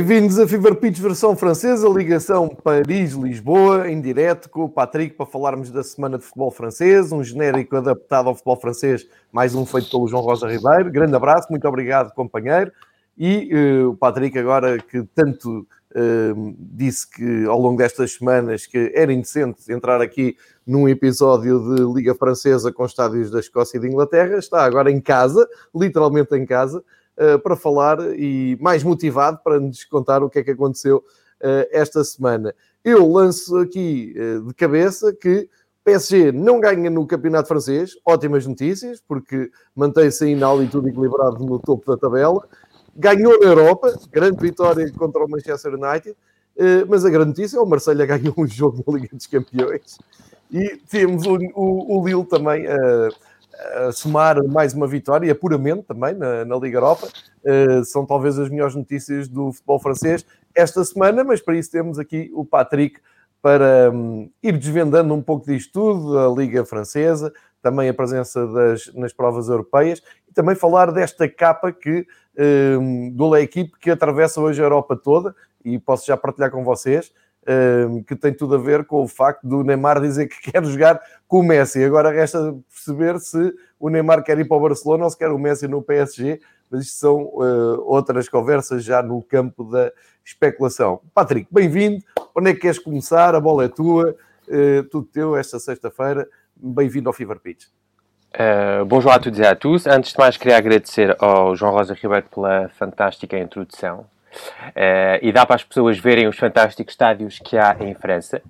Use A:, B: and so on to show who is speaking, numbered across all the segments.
A: Bem-vindos a Fever Pitch versão francesa, ligação Paris-Lisboa, em direto com o Patrick para falarmos da semana de futebol francês, um genérico adaptado ao futebol francês, mais um feito pelo João Rosa Ribeiro. Grande abraço, muito obrigado, companheiro. E uh, o Patrick, agora que tanto uh, disse que ao longo destas semanas que era indecente entrar aqui num episódio de Liga Francesa com estádios da Escócia e da Inglaterra, está agora em casa, literalmente em casa para falar e mais motivado para nos contar o que é que aconteceu uh, esta semana. Eu lanço aqui uh, de cabeça que PSG não ganha no campeonato francês, ótimas notícias, porque mantém-se ainda ali tudo equilibrado no topo da tabela. Ganhou na Europa, grande vitória contra o Manchester United, mas a grande notícia é o Marselha ganhou um jogo na Liga dos Campeões e temos o, o, o Lille também uh, a somar mais uma vitória, puramente também na, na Liga Europa. Uh, são talvez as melhores notícias do futebol francês esta semana, mas para isso temos aqui o Patrick para um, ir desvendando um pouco disto tudo, a Liga Francesa, também a presença das, nas provas europeias e também falar desta capa que um, do La Equipe que atravessa hoje a Europa toda e posso já partilhar com vocês que tem tudo a ver com o facto do Neymar dizer que quer jogar com o Messi. Agora resta perceber se o Neymar quer ir para o Barcelona ou se quer o Messi no PSG, mas isto são uh, outras conversas já no campo da especulação. Patrick, bem-vindo. Onde é que queres começar? A bola é tua, uh, tudo teu esta sexta-feira. Bem-vindo ao Fever Pitch.
B: Uh, bonjour a todos e a tous. Antes de mais, queria agradecer ao João Rosa Ribeiro pela fantástica introdução. Uh, e dá para as pessoas verem os fantásticos estádios que há em França.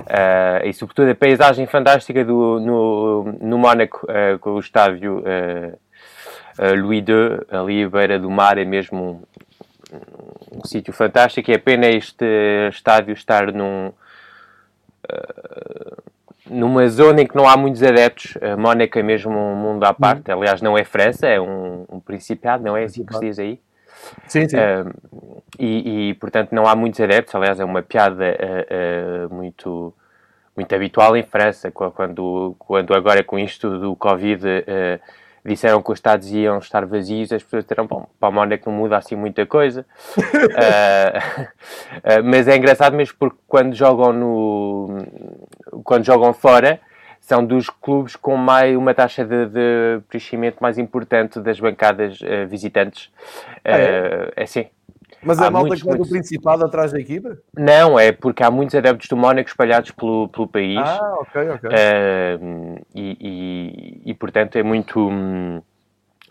B: Uh, e sobretudo a paisagem fantástica do, no, no Mónaco, uh, com o estádio Louis II, ali à beira do mar, é mesmo um, um sítio fantástico. E é pena este estádio estar num, numa zona em que não há muitos adeptos. Mónaco é mesmo um mundo à parte. Uhum. Aliás, não é França, é um, um principado, não é assim que se diz aí?
A: Sim, sim. Uh,
B: e, e, portanto, não há muitos adeptos. Aliás, é uma piada uh, uh, muito, muito habitual em França, quando, quando agora com isto do Covid disseram que os Estados iam estar vazios, as pessoas disseram, bom, para o Mónaco não muda assim muita coisa. mas é engraçado mesmo porque quando jogam no... quando jogam fora são dos clubes com mais, uma taxa de, de preenchimento mais importante das bancadas uh, visitantes.
A: Ah, é? Uh, é sim. Mas há a malta muitos, que vai do Principado atrás da equipa?
B: Não, é porque há muitos adeptos do Mónaco espalhados pelo, pelo país.
A: Ah, ok, ok.
B: Uh, e, e, e, portanto, é muito... Um,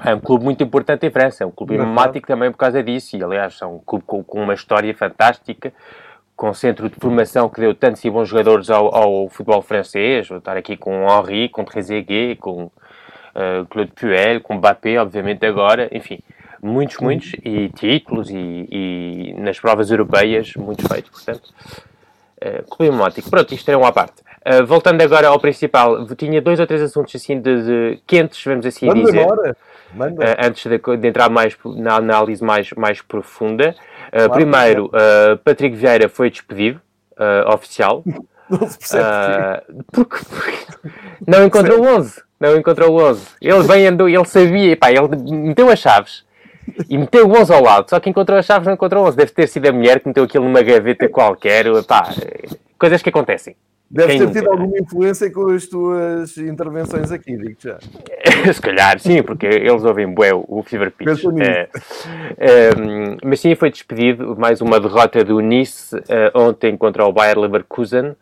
B: é um clube muito importante em França, é um clube emblemático também por causa disso, e aliás, é um clube com, com uma história fantástica, com centro de formação que deu tantos e bons jogadores ao, ao futebol francês, vou estar aqui com Henri, com Trezeguet, com uh, Claude Puel, com Mbappé, obviamente agora, enfim, muitos, muitos, e títulos, e, e nas provas europeias, muitos feitos, portanto, uh, clube emblemático. Pronto, isto era uma parte. Uh, voltando agora ao principal, tinha dois ou três assuntos assim de, de quentes, vamos assim
A: Manda
B: dizer.
A: Agora.
B: Uh, antes de, de, entrar mais na análise mais, mais profunda. Uh, claro, primeiro, uh, Patrick Vieira foi despedido, oficial.
A: Não se percebe
B: porque, porque, não encontrou o 11. Não encontrou o 11. Ele vem andou, ele sabia, pá, ele meteu as chaves e meteu o 11 ao lado. Só que encontrou as chaves, não encontrou o 11. Deve ter sido a mulher que meteu aquilo numa gaveta qualquer. Pá, coisas que acontecem.
A: Deve ter tido alguma influência com as tuas intervenções aqui, digo já.
B: Se calhar, sim, porque eles ouvem bué o Fever Pitch. É, é, mas sim, foi despedido. Mais uma derrota do Nice uh, ontem contra o Bayer Leverkusen.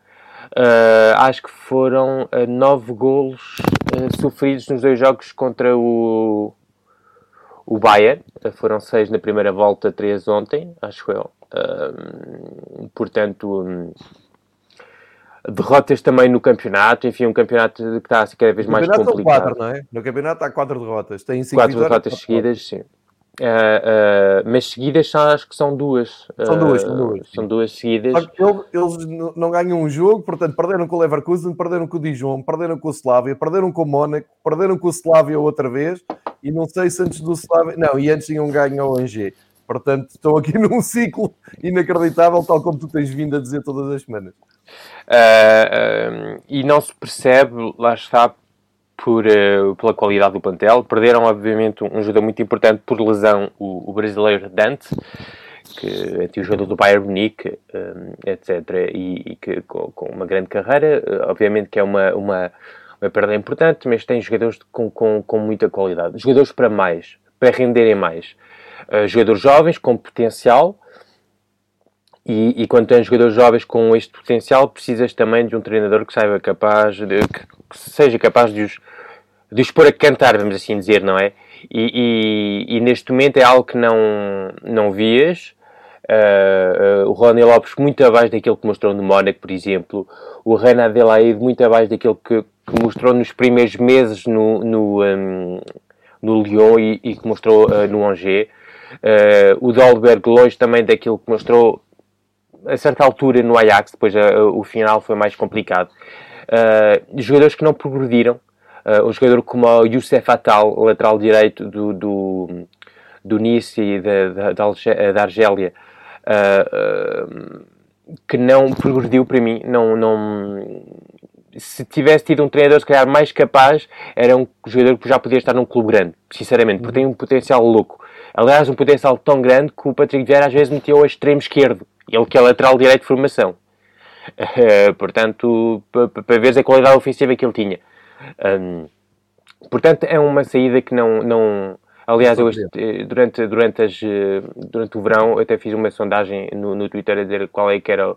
B: Acho que foram nove golos sofridos nos dois jogos contra o, o Bayern. foram seis na primeira volta, três ontem, acho eu. portanto... Derrotas também no campeonato, enfim, um campeonato que está assim, cada vez mais complicado. São
A: quatro, não é? No campeonato há quatro derrotas. Tem cinco
B: quatro derrotas seguidas, sim. Uh, uh, mas seguidas acho que são duas.
A: São duas, são duas.
B: São duas seguidas.
A: Eles não ganham um jogo, portanto, perderam com o Leverkusen, perderam com o Dijon, perderam com o Slavia, perderam com o Mónaco, perderam com o Slavia outra vez, e não sei se antes do Slavia. Não, e antes tinham ganho ao Angers. Portanto, estão aqui num ciclo inacreditável, tal como tu tens vindo a dizer todas as semanas.
B: Uh, uh, e não se percebe, lá está, por, uh, pela qualidade do plantel. Perderam, obviamente, um jogador muito importante por lesão, o, o brasileiro Dante, que tinha o jogador do Bayern Munique, etc., e, e que com, com, uma grande carreira, obviamente que é uma, uma, uma perda importante, mas tem jogadores com, com, com muita qualidade. Jogadores para mais, para renderem mais. Uh, jogadores jovens com potencial, e, e, quando tens jogadores jovens com este potencial, precisas também de um treinador que saiba capaz, de, que, seja capaz de os, de os pôr a cantar, vamos assim dizer, não é? E, e, e neste momento é algo que não, não vias. Uh, uh, o Rony Lopes muito abaixo daquilo que mostrou no Mónaco, por exemplo. O Renan Adelaide muito abaixo daquilo que, que mostrou nos primeiros meses no, no, um, no Lyon e, e, que mostrou uh, no Angers. O Dolberg longe também daquilo que mostrou a certa altura no Ajax, depois o final foi mais complicado. jogadores que não progrediram, uh, um jogador como o Youssef Attal, lateral direito do, do, do Nice e da, da, da Argélia, uh, uh, que não progrediu para mim, não, não, se tivesse tido um treinador se calhar mais capaz, era um jogador que já podia estar num clube grande, sinceramente, porque tem um potencial louco. Aliás, um potencial tão grande que o Patrick Vieira às vezes meteu ao extremo esquerdo, ele que é lateral direito de formação. Uh, portanto, para ver a qualidade ofensiva que ele tinha. Um, portanto, é uma saída que não. não aliás, eu este, durante, durante, as, durante o verão até fiz uma sondagem no, no Twitter a dizer qual é que era o,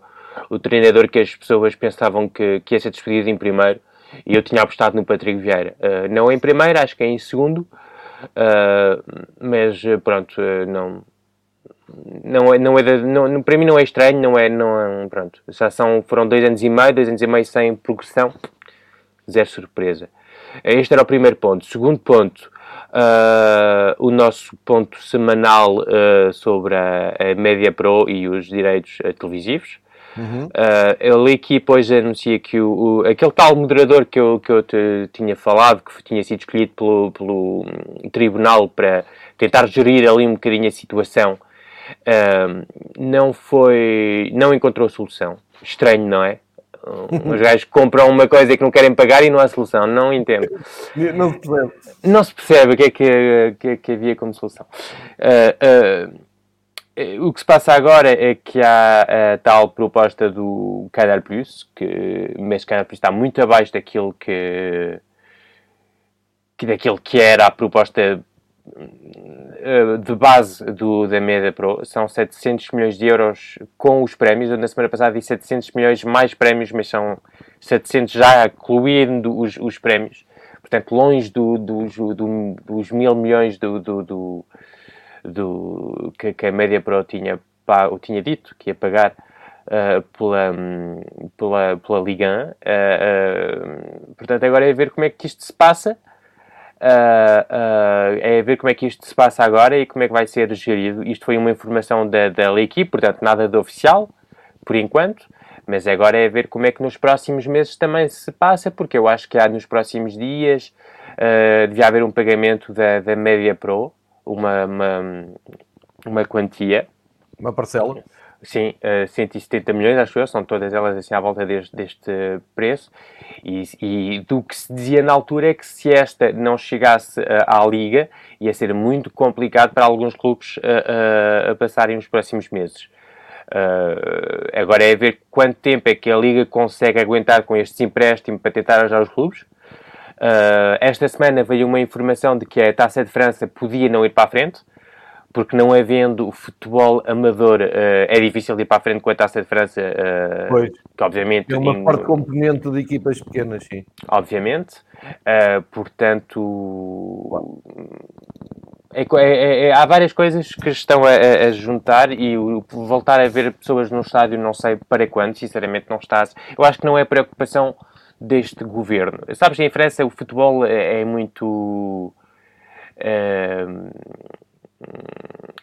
B: o treinador que as pessoas pensavam que, que ia ser despedido em primeiro e eu tinha apostado no Patrick Vieira. Uh, não em primeiro, acho que é em segundo, uh, mas pronto, uh, não. Não é, não é não, para mim não é estranho, não é, não é, pronto, já são, foram dois anos e meio, dois anos e meio sem progressão, zero surpresa. Este era o primeiro ponto. Segundo ponto, uh, o nosso ponto semanal uh, sobre a, a Media Pro e os direitos televisivos. Uhum. Uh, aqui depois anuncia que o, o, aquele tal moderador que eu, que eu te tinha falado, que tinha sido escolhido pelo, pelo tribunal para tentar gerir ali um bocadinho a situação, uh, não foi, não encontrou solução. Estranho, não é? Os gajos compram uma coisa que não querem pagar e não há solução. Não entendo.
A: Não se percebe.
B: Não se percebe o que é que, que, que havia como solução. Uh, o que se passa agora é que há a tal proposta do Canal Plus, que, mas Canal Plus está muito abaixo daquilo que, que, daquilo que era a proposta eh, de base do, da Media Pro são 700 milhões de euros com os prémios. Eu na semana passada disse 700 milhões mais prémios, mas são 700 já incluindo os, os prémios. Portanto, longe do, do, do, dos mil milhões do, do, que, que, a Media Pro tinha, o tinha dito que ia pagar uh, pela, pela, pela Liga 1. Uh, uh, portanto, agora é ver como é que isto se passa é ver como é que isto se passa agora e como é que vai ser gerido. Isto foi uma informação da, da portanto, nada de oficial, por enquanto, mas agora é ver como é que nos próximos meses também se passa, porque eu acho que há nos próximos dias uh, devia haver um pagamento da, da Media Pro, uma, uma, uma quantia.
A: Uma parcela.
B: Sim, uh, 170 milhões, acho eu, são todas elas assim à volta deste, deste preço. E, e, do que se dizia na altura é que se esta não chegasse uh, à Liga, ia ser muito complicado para alguns clubes uh, uh, a passarem os próximos meses. agora é ver quanto tempo é que a Liga consegue aguentar com este empréstimo para tentar ajudar os clubes. Esta semana veio uma informação de que a Taça de França podia não ir para a frente porque não havendo futebol amador, uh, é difícil ir para a frente com a Taça de França, uh,
A: pois.
B: que obviamente...
A: É uma em, forte componente de equipas pequenas, sim.
B: Obviamente, uh, portanto... É, é, é, há várias coisas que estão a, a, juntar e o, voltar a ver pessoas no estádio não sei para quando, sinceramente não está... Eu acho que não é preocupação deste governo. Sabes, em França o futebol é, é muito... Uh,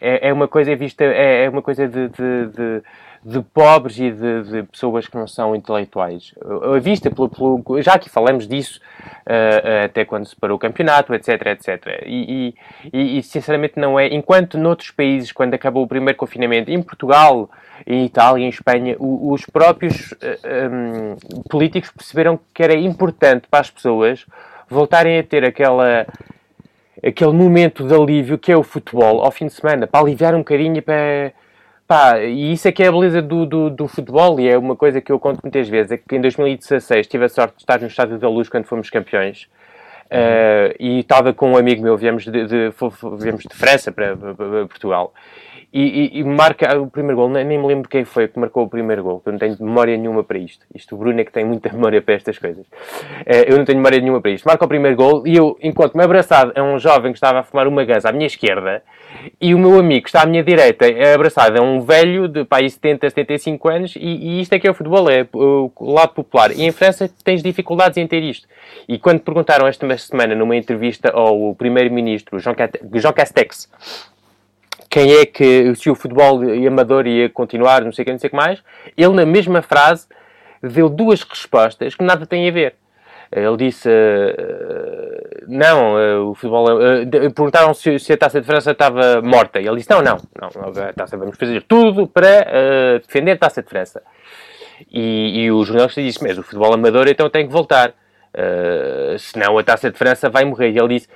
B: é, é uma coisa vista, é, é uma coisa de, de, de, de pobres e de, de, pessoas que não são intelectuais. A vista pelo, pelo já aqui falamos disso uh, até quando se parou o campeonato, etc, etc. E, e, e, sinceramente não é. Enquanto noutros países, quando acabou o primeiro confinamento, em Portugal, em Itália, em Espanha, o, os próprios uh, eh, um, políticos perceberam que era importante para as pessoas voltarem a ter aquela aquele momento de alívio que é o futebol ao fim de semana, para aliviar um bocadinho, para, Pá, e isso é que é a beleza do, do, do, futebol e é uma coisa que eu conto muitas vezes, é que em 2016 tive a sorte de estar no Estádio da Luz quando fomos campeões. Uh, e estava com um amigo meu, viemos de, de, viemos de França para, para, para Portugal e, e, marca o primeiro gol, nem, nem, me lembro quem foi que marcou o primeiro gol, eu não tenho memória nenhuma para isto. Isto o Bruno é que tem muita memória para estas coisas. Uh, eu não tenho memória nenhuma para isto. Marca o primeiro gol e eu, enquanto me abraçado a um jovem que estava a fumar uma ganza à minha esquerda, e o meu amigo está à minha direita é abraçado a um velho de pá, 70, 75 anos, e, e isto é que é o futebol, é o, lado popular. E em França tens dificuldades em ter isto. E quando perguntaram esta semana numa entrevista ao primeiro-ministro Jean Castex, quem é que, se o futebol amador ia continuar, não sei o que, não sei o que mais, ele na mesma frase deu duas respostas que nada têm a ver. Ele disse, uh, não, uh, o futebol... Uh, perguntaram se, se, a Taça de França estava morta. E ele disse, não, não, não a taça, vamos fazer tudo para defender a Taça de França. E, e o jornalista disse, mas o futebol amador então tem que voltar. Uh, senão a Taça de França vai morrer. E ele disse,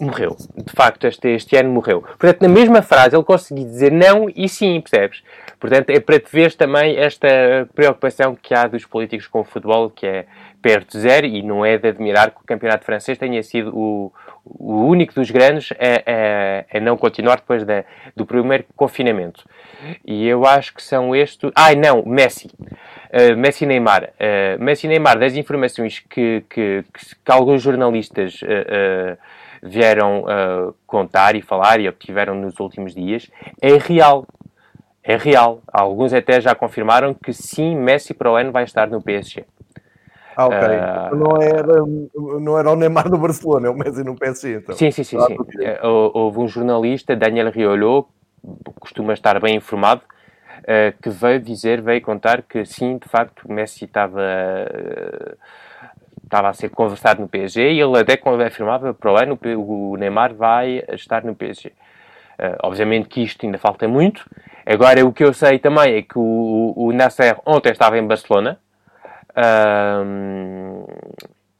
B: morreu. De facto, este, este ano morreu. Portanto, na mesma frase, ele conseguiu dizer não e sim, percebes? Portanto, é para te ver também esta preocupação que há dos políticos com o futebol, que é perto de zero, e não é de admirar que o campeonato francês tenha sido o, o único dos grandes a, a, a não continuar depois da, do primeiro confinamento. E eu acho que são estes... Ai, não, Messi. Uh, Messi Neymar. Uh, Messi Neymar, das informações que, que, que, que alguns jornalistas uh, vieram contar e falar e obtiveram nos últimos dias, é real. É real. Alguns até já confirmaram que sim, Messi para o ano vai estar no PSG.
A: Ah, ok. Uh, não, era, não era o Neymar no Barcelona, é o Messi no PSG, então.
B: Sim, sim, sim. sim. Houve um jornalista, Daniel Riolo, costuma estar bem informado, uh, que veio dizer, veio contar que sim, de facto, o Messi estava, uh, estava a ser conversado no PSG e ele até afirmava para o ano o Neymar vai estar no PSG. Uh, eh, obviamente que isto ainda falta muito. Agora, o que eu sei também é que o, o Nasser ontem estava em Barcelona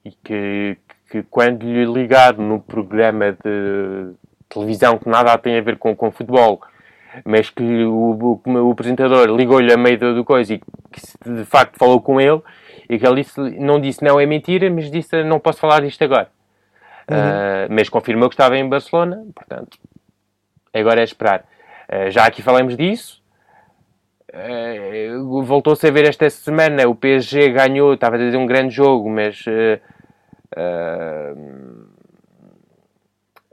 B: e que, que quando lhe ligaram no programa de televisão que nada tem a ver com, com futebol, mas que o, o, o apresentador ligou-lhe a meio do, do coisa e que de facto falou com ele e que ele disse, não disse não é mentira, mas disse não posso falar disto agora. Uhum. Uh, mas confirmou que estava em Barcelona, portanto, agora é esperar. Uh, já aqui falamos disso. Uh, Voltou-se a ver esta semana. O PSG ganhou, estava a dizer um grande jogo, mas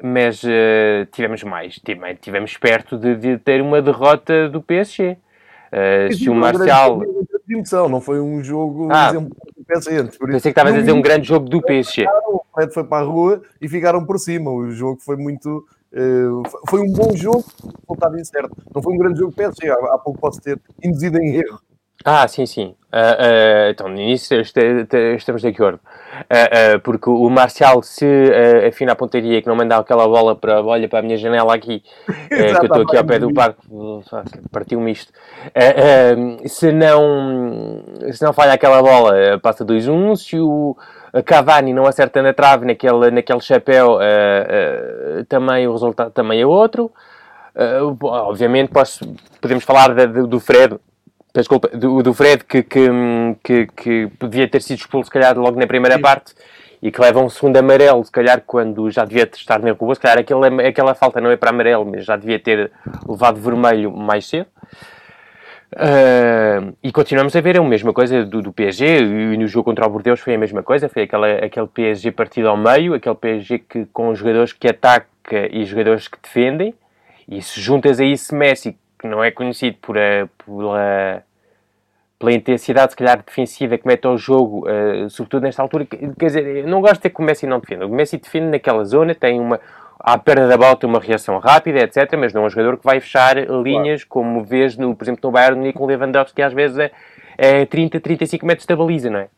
B: mas uh, tivemos mais, tivemos perto de, de, ter uma derrota do PSG. Se o Marcial.
A: Não foi um jogo ah, exemplo
B: pensei que estavas a dizer um grande jogo do PSG.
A: O Fred foi para a rua e ficaram por cima. O jogo foi muito. Uh, foi um bom jogo, resultado incerto. Não foi um grande jogo PSG. Há, há pouco posso ter induzido em erro.
B: Ah, sim, sim. Uh, uh, então, nisso estamos de acordo. Uh, porque o Marcial, se uh, afina a pontaria que não mandar aquela bola para, olha, para a minha janela aqui, que eu estou aqui ao pé do parque, partiu-me isto. se, não, se não falha aquela bola, passa 2-1. Se o Cavani não acerta na trave, naquele, naquele chapéu, também o resultado também é outro. obviamente, posso, podemos falar do Fred desculpa, do, do Fred que, que, que, que, podia ter sido expulso, se calhar, logo na primeira Sim. parte e que leva um segundo amarelo, se calhar, quando já devia estar na rua. Se calhar aquela, aquela falta não é para amarelo, mas já devia ter levado vermelho mais cedo. Uh, e continuamos a ver a mesma coisa do, do PSG e no jogo contra o Bordeaux foi a mesma coisa, foi aquela, aquele PSG partido ao meio, aquele PSG que, com jogadores que ataca e jogadores que defendem, e se juntas a isso Messi, que não é conhecido por a, pela, pela intensidade, se calhar, defensiva que mete ao jogo, uh, sobretudo nesta altura. Quer dizer, eu não gosto de ter que o Messi não defenda. O Messi defende naquela zona, tem uma. À perda da bola tem uma reação rápida, etc. Mas não é um jogador que vai fechar linhas, claro. como vês, no, por exemplo, no Bayern com o Lewandowski, que às vezes é, é 30, 35 metros da baliza, não é?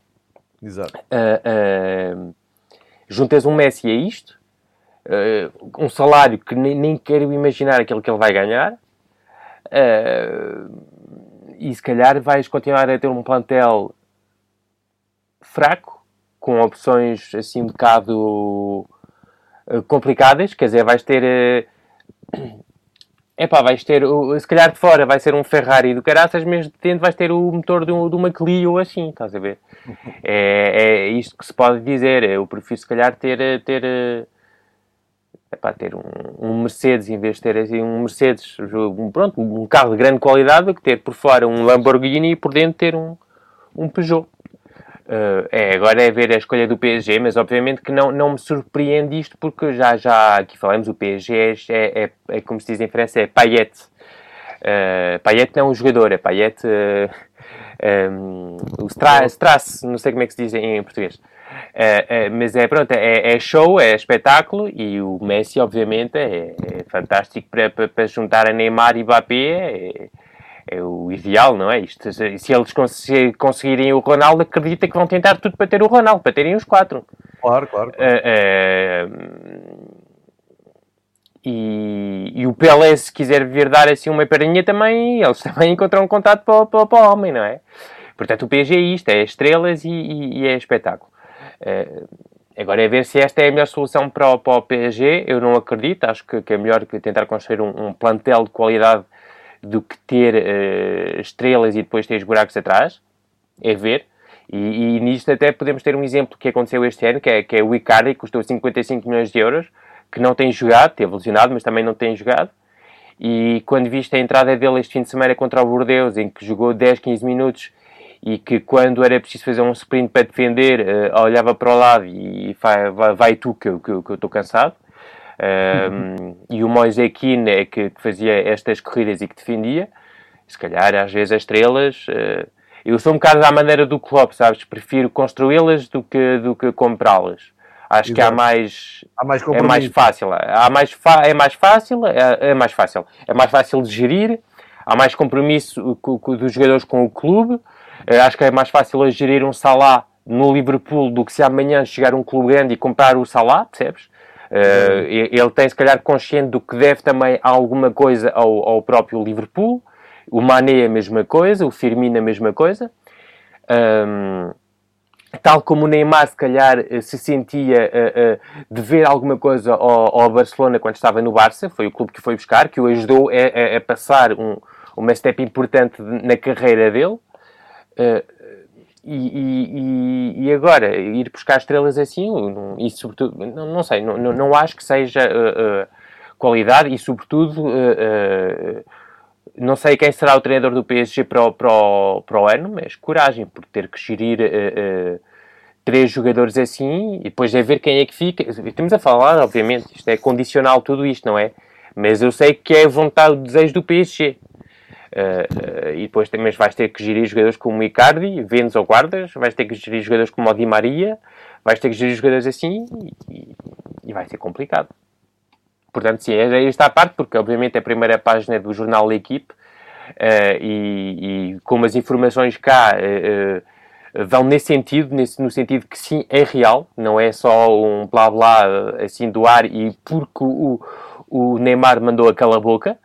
A: Exato.
B: Uh, uh, juntas um Messi a isto, uh, um salário que nem, nem quero imaginar aquilo que ele vai ganhar, e se calhar vais continuar a ter um plantel fraco, com opções assim um bocado complicadas, quer dizer, vais ter. Uh, é pá, vais ter, se calhar de fora vai ser um Ferrari do caraças, mas de dentro vais ter o motor de, um, de uma Clio assim, estás a ver? É, é isto que se pode dizer. Eu prefiro, se calhar, ter, ter, epá, ter um, um Mercedes em vez de ter assim, um Mercedes, um, pronto, um carro de grande qualidade, do que ter por fora um Lamborghini e por dentro ter um, um Peugeot. Uh, é, agora é ver a escolha do PSG, mas obviamente que não, não me surpreende isto, porque já, já aqui falamos, o PSG é, é, é, é como se diz em França, é Payet. Uh, Payet não é um jogador, é Payet, uh, um, o Strass, Strass, não sei como é que se diz em, português. Uh, mas é pronto, é, é, show, é espetáculo e o Messi, obviamente, é, é fantástico para, para, para, juntar a Neymar e Mbappé. É, o ideal, não é? Isto, se eles conseguirem o Ronaldo, acredita que vão tentar tudo para ter o Ronaldo, para terem os quatro.
A: Claro, claro. claro. Uh, uh,
B: e, e, o Pelé, se quiser vir dar assim uma perninha também, eles também encontram um contato para, para, para o homem, não é? Portanto, o PSG é isto, é estrelas e, e, e é espetáculo. Uh, agora é ver se esta é a melhor solução para o, para o PSG. Eu não acredito, acho que, que é melhor tentar construir um, um plantel de qualidade do que ter uh, estrelas e depois ter os buracos atrás. É ver. E, e, nisto até podemos ter um exemplo que aconteceu este ano, que é, que é o Icardi, que custou 55 milhões de euros, que não tem jogado, teve lesionado, mas também não tem jogado. E quando viste a entrada dele este fim de semana contra o Bordeaux, em que jogou 10, 15 minutos e que quando era preciso fazer um sprint para defender, uh, olhava para o lado e vai, vai, vai tu que, que, que eu estou cansado. Um, e o Moise Keane é que, que, fazia estas corridas e que defendia. Se calhar, às vezes, as estrelas. Uh, eu sou um bocado à maneira do clube, sabes? Prefiro construí-las do que, do que comprá-las. Acho Exato. que há mais,
A: há mais
B: é mais fácil. Há mais fa é mais fácil, é, é, mais fácil. É mais fácil de gerir. Há mais compromisso dos jogadores com o clube. Eh, acho que é mais fácil gerir um Salah no Liverpool do que se amanhã chegar um clube grande e comprar o Salah, percebes? Uh, ele tem, se calhar, consciente do que deve também alguma coisa ao, ao próprio Liverpool. O Mané a mesma coisa, o Firmino a mesma coisa. Um, tal como o Neymar, se calhar, eh, se sentia uh, uh, dever alguma coisa ao, ao, Barcelona quando estava no Barça, foi o clube que foi buscar, que o ajudou a, a, a passar um, uma step importante na carreira dele. Uh, e, e, e, agora, ir buscar estrelas assim, e sobretudo, não, não sei, não, não acho que seja uh, uh, qualidade e sobretudo, uh, não sei quem será o treinador do PSG para o, para o, para o ano, mas coragem, por ter que gerir três jogadores assim e depois é ver quem é que fica. Estamos a falar, obviamente, isto é condicional tudo isto, não é? Mas eu sei que é vontade, o desejo do PSG. Uh, e depois também vais ter que gerir jogadores como Icardi, vendes ou guardas, vais ter que gerir jogadores como o Di Maria, vais ter que gerir jogadores assim e, e vai ser complicado. Portanto, sim, é esta a parte, porque obviamente é a primeira página do jornal da equipe uh, e, e como as informações cá vão nesse sentido, nesse, no sentido que sim, é real, não é só um blá blá assim do ar e porque o, o Neymar mandou aquela boca.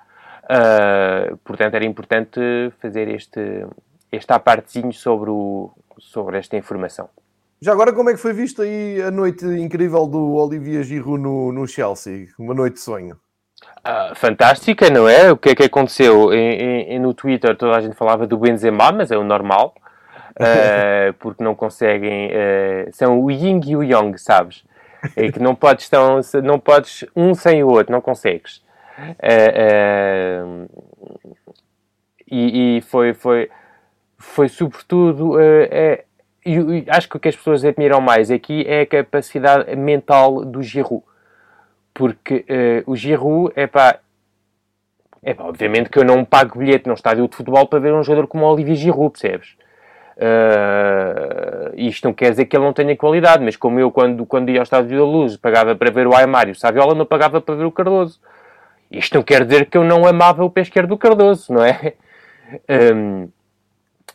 B: Uh, portanto, era importante fazer este, este apartezinho sobre, o, sobre esta informação.
A: Já agora, como é que foi visto aí a noite incrível do Olivier Giroud no, no Chelsea? Uma noite de sonho.
B: Uh, fantástica, não é? O que é que aconteceu? Em, no Twitter toda a gente falava do Benzema, mas é o normal. Uh, porque não conseguem... Uh, são o Ying e o Yang, sabes? É que não podes, tão, não podes um sem o outro, não consegues. Uh, uh, e, e, foi, foi, foi sobretudo. Uh, e, acho que o que as pessoas admiram mais aqui é a capacidade mental do Giroud. Porque o Giroud é pá. É pá, obviamente que eu não pago bilhete num estádio de futebol para ver um jogador como o Olivier Giroud, percebes? Uh, isto não quer dizer que ele não tenha qualidade, mas como eu, quando, quando ia ao estádio da Luz, pagava para ver o Aymar e o Saviola, não pagava para ver o Cardoso. Isto não quer dizer que eu não amava o pé esquerdo do Cardoso, não é? Um,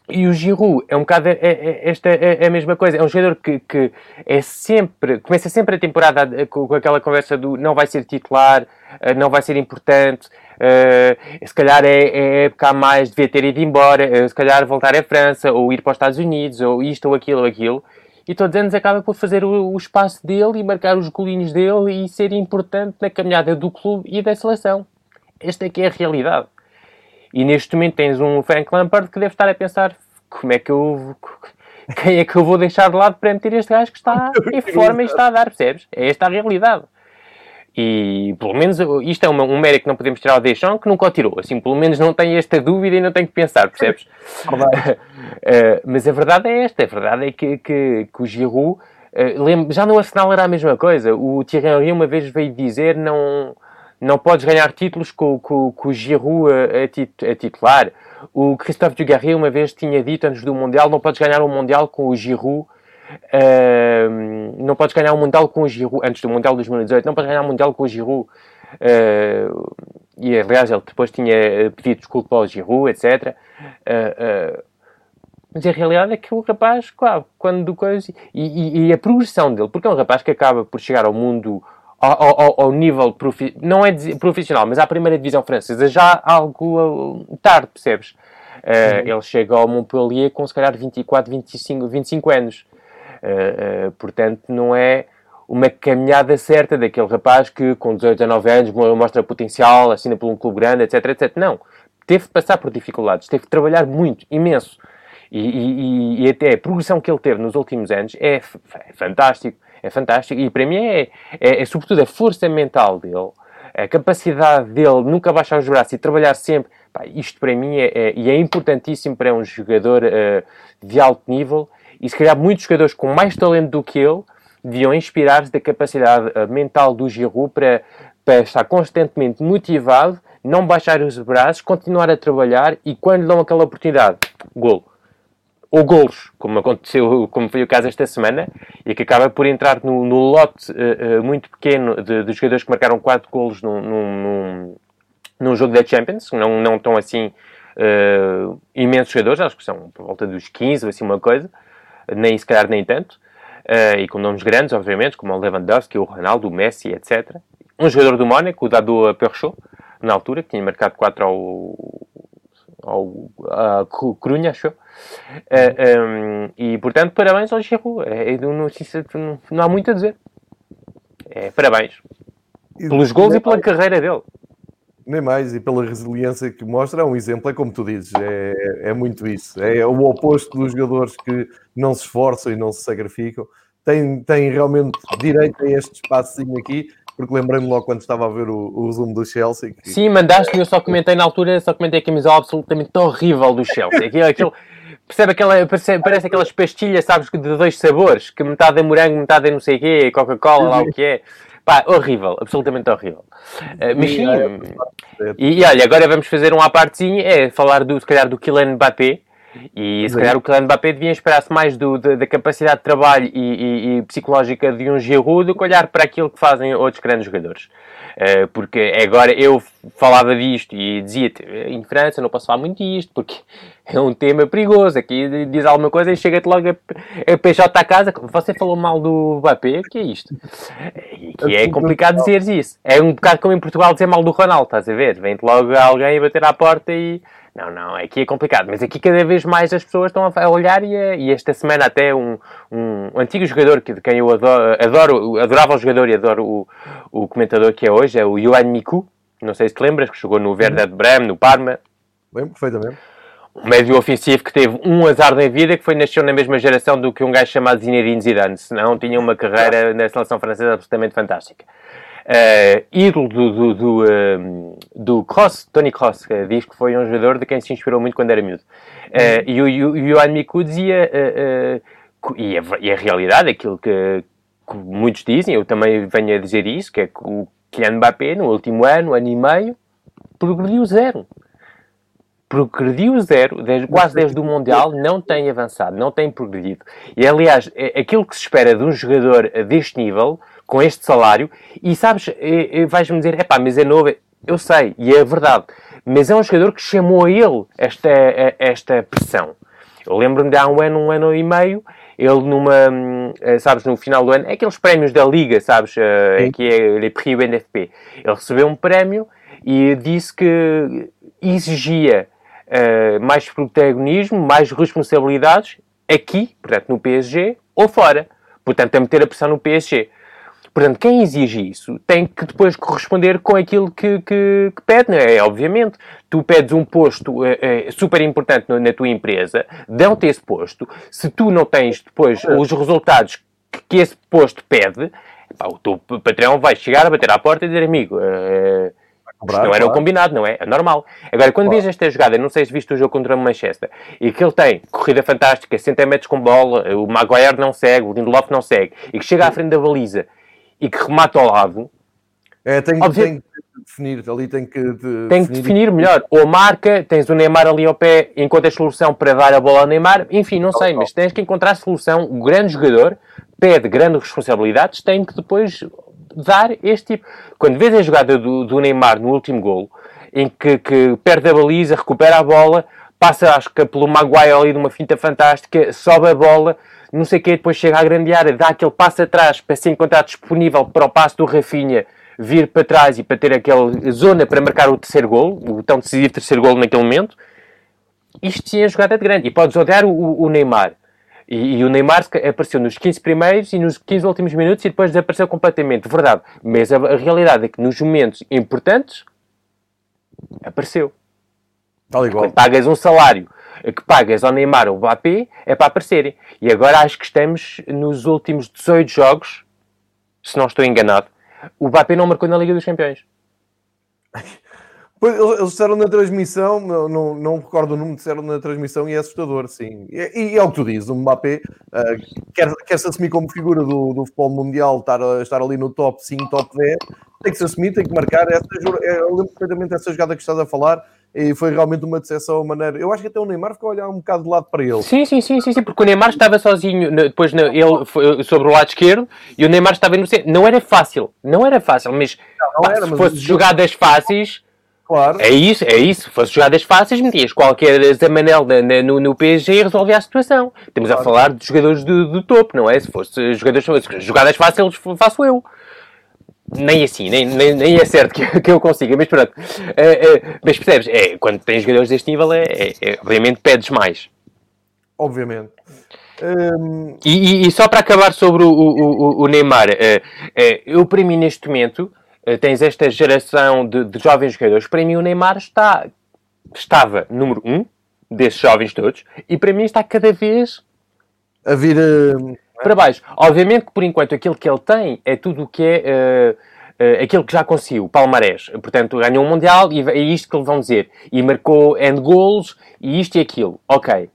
B: e o Giroud é um bocado é, é, esta é, é, a mesma coisa. É um jogador que, que é sempre, começa sempre a temporada com, aquela conversa do não vai ser titular, eh, não vai ser importante, uh, se calhar é, é época a mais, devia ter ido embora, uh, se calhar voltar à França, ou ir para os Estados Unidos, ou isto, ou aquilo, ou aquilo e todos os anos acaba por fazer o, o, espaço dele e marcar os golinhos dele e ser importante na caminhada do clube e da seleção. Esta é que é a realidade. E neste momento tens um Frank Lampard que deve estar a pensar como é que eu... Quem é que eu vou deixar de lado para meter este gajo que está em forma e está a dar, percebes? É esta a realidade. E pelo menos isto é uma, um mérito que não podemos tirar ao Deschamps, que nunca o tirou. Assim, pelo menos não tem esta dúvida e não tem que pensar, percebes? uh, mas a verdade é esta: a verdade é que, que, que o Giroud, uh, lembro, já no Arsenal era a mesma coisa. O Thierry Henry uma vez veio dizer: não, não podes ganhar títulos com, com, com o Giroud a, a, tit, a titular. O Christophe Dugarry uma vez tinha dito antes do Mundial: não podes ganhar um Mundial com o Giroud Uh, não podes ganhar um Mundial com o Giroud, antes do Mundial de 2018, não podes ganhar um Mundial com o Giroud. Uh, e aliás, ele depois tinha pedido desculpa ao Giroud, etc. Uh, mas a realidade é que o rapaz, claro, quando coisa. E, e, e, a progressão dele, porque é um rapaz que acaba por chegar ao mundo. Ao, ao, ao nível profi não é profissional, mas à primeira divisão francesa já algo tarde, percebes? Uh, ele chega ao Montpellier com se calhar 24, 25, 25 anos. Uh, portanto, não é uma caminhada certa daquele rapaz que com 18 a 9 anos mostra potencial, assina por um clube grande, etc, etc. Não. Teve de passar por dificuldades, teve de trabalhar muito, imenso. E, e, e até a progressão que ele teve nos últimos anos é, é fantástico. É fantástico. E para mim é, é, é sobretudo a força mental dele, a capacidade dele nunca baixar os braços e trabalhar sempre. Pá, isto para mim é, é, é importantíssimo para um jogador uh, de alto nível e se calhar muitos jogadores com mais talento do que ele deviam inspirar-se da capacidade uh, mental do Giroud para, para estar constantemente motivado, não baixar os braços, continuar a trabalhar e quando dão aquela oportunidade, golo. Ou golos, como aconteceu, como foi o caso esta semana, e que acaba por entrar no, no lote uh, uh, muito pequeno de, de, jogadores que marcaram 4 golos num, num, num, jogo da Champions, não, não estão assim uh, imensos jogadores, acho que são por volta dos 15 ou assim uma coisa, nem se calhar nem tanto, uh, e com nomes grandes, obviamente, como o Lewandowski, o Ronaldo, o Messi, etc. Um jogador do Mónaco, o Dado Perchot, na altura, que tinha marcado 4 ao, ao a Corunha, acho uh, eh, um, ehm, E, portanto, parabéns ao Giroud. É, é não, não, não, há muito a dizer. É, parabéns. Pelos gols e pela carreira dele
A: nem mais, e pela resiliência que mostra, é um exemplo, é como tu dizes, é, é muito isso. É o oposto dos jogadores que não se esforçam e não se sacrificam. Tem, tem realmente direito a este espacinho aqui, porque lembrei-me logo quando estava a ver o, o resumo do Chelsea.
B: Que... Sim, mandaste-me, eu só comentei na altura, só comentei a camiseta absolutamente horrível do Chelsea. Aquilo, aquilo, percebe aquela, parece, parece aquelas pastilhas, sabes, de dois sabores, que metade é morango, metade é não sei o quê, Coca-Cola, lá o que é. Pá, horrível, absolutamente horrível. Uh, mas sim, e, e, olha, agora vamos fazer um à é falar do, se calhar do Kylian Mbappé, e se calhar o Kylian Mbappé devia esperar-se mais do, da, da, capacidade de trabalho e, e, e, psicológica de um Giroud do que olhar para aquilo que fazem outros grandes jogadores. Uh, porque agora eu falava disto e dizia-te, em França não posso falar muito disto, porque é um tema perigoso. Aqui diz alguma coisa e chega-te logo a, a PJ à casa. Você falou mal do Mbappé, o que é isto? Que é complicado dizer isso. É um bocado como em Portugal dizer mal do Ronaldo, estás a ver? Vem-te logo alguém bater à porta e não, não, aqui é complicado, mas aqui cada vez mais as pessoas estão a olhar e, e esta semana até um, um, antigo jogador que, de quem eu adoro, adoro, adorava o jogador e adoro o, o comentador que é hoje, é o Yuan Miku, não sei se te lembras, que jogou no Werder de Bremen, no Parma.
A: Lembro perfeitamente.
B: Um médio ofensivo que teve um azar na vida, que foi nasceu na mesma geração do que um gajo chamado Zinedine Zidane, senão tinha uma carreira na seleção francesa absolutamente fantástica. Uh, ídolo do, do, do, uh, do Cross, Tony Cross, que diz que foi um jogador de quem se inspirou muito quando era miúdo. Uh, e o, o, o Miku dizia, e a, e, a, realidade, aquilo que, que, muitos dizem, eu também venho a dizer isso, que é que o Kylian Mbappé, no último ano, ano e meio, progrediu zero progrediu zero, desde, quase desde o Mundial, não tem avançado, não tem progredido. E aliás, é, aquilo que se espera de um jogador deste nível com este salário, e sabes, vais-me dizer, é pá, mas é novo, eu sei, e é verdade, mas é um jogador que chamou a ele esta, esta pressão. Eu lembro-me de há um ano, um ano e meio, ele numa, hum, sabes, no final do ano, é aqueles prémios da Liga, sabes, uh, que é o Prix NFP. Ele recebeu um prémio e disse que exigia uh, mais protagonismo, mais responsabilidades aqui, portanto, no PSG ou fora. Portanto, a meter a pressão no PSG. portanto, quem exige isso tem que depois corresponder com aquilo que, que, que pede, não é? Obviamente, tu pedes um posto é, é, super importante na, na, tua empresa, dão-te esse posto, se tu não tens depois os resultados que, que esse posto pede, pá, o teu patrão vai chegar a bater à porta e dizer, amigo, uh, Cobrar, não era claro. o combinado, não é? É normal. Agora, quando claro. vês esta jogada, não sei se viste o jogo contra o Manchester, e que ele tem corrida fantástica, 100 metros com bola, o Maguire não segue, o Lindelof não segue, e que chega à frente da baliza e que remata ao lado...
A: É, tem, tem que definir, ali tem que...
B: De, tem que definir melhor. Ou marca, tens o Neymar ali ao pé, encontras solução para dar a bola ao Neymar, enfim, não sei, mas tens que encontrar solução. O grande jogador pede grandes responsabilidades, tem que depois dar este tipo. Quando vês a jogada do, do Neymar no último gol, em que, que, perde a baliza, recupera a bola, passa, acho que pelo Maguire ali de uma finta fantástica, sobe a bola, não sei o que, depois chega à grande área, dá aquele passo atrás para se encontrar disponível para o passo do Rafinha vir para trás e para ter aquela zona para marcar o terceiro gol, o tão decisivo terceiro gol naquele momento. Isto sim é jogada de grande. E podes odiar o, o Neymar, e, e, o Neymar apareceu nos 15 primeiros e nos 15 últimos minutos e depois desapareceu completamente. Verdade. Mas a, a realidade é que nos momentos importantes apareceu.
A: Tal igual.
B: Quando pagas um salário que pagas ao Neymar ou ao Mbappé, é para aparecerem. E agora acho que estamos nos últimos 18 jogos, se não estou enganado, o Mbappé não marcou na Liga dos Campeões.
A: Eles disseram na transmissão, não, não recordo o número, disseram na transmissão e é assustador, sim. E, e é o que tu dizes, o Mbappé uh, quer, quer se assumir como figura do, do futebol mundial, estar, estar ali no top 5, top 10, tem que se assumir, tem que marcar. Essa, eu lembro perfeitamente dessa jogada que estás a falar e foi realmente uma decepção a maneira. Eu acho que até o Neymar ficou a olhar um bocado de lado para ele.
B: Sim, sim, sim, sim, sim porque o Neymar estava sozinho depois ele foi sobre o lado esquerdo e o Neymar estava no centro. Não era fácil, não era fácil, mas, não, não pá, era, se fosse jogadas fáceis Claro. É isso, é isso. Se fosse jogadas fáceis, metias qualquer Zamanel na, na, no, no PSG e resolvia a situação. Estamos claro. a falar de jogadores do, do, topo, não é? Se fosse jogadores, jogadas fáceis, faço eu. Nem assim, nem, nem, nem é certo que, que eu consiga, mas pronto. Uh, uh, mas percebes, é, quando tens jogadores deste nível, é, é, é obviamente pedes mais.
A: Obviamente.
B: Um... E, e, e, só para acabar sobre o, o, o Neymar, uh, eu para mim neste momento tens esta geração de, de, jovens jogadores. Para mim, o Neymar está, estava número um desses jovens todos e para mim está cada vez
A: a vir uh...
B: para baixo. Obviamente que por enquanto aquilo que ele tem é tudo o que é. Uh, Uh, aquilo que já conseguiu, Palmarés. Portanto, ganhou um Mundial e é isto que eles vão dizer. E marcou end goals e isto e aquilo. Ok.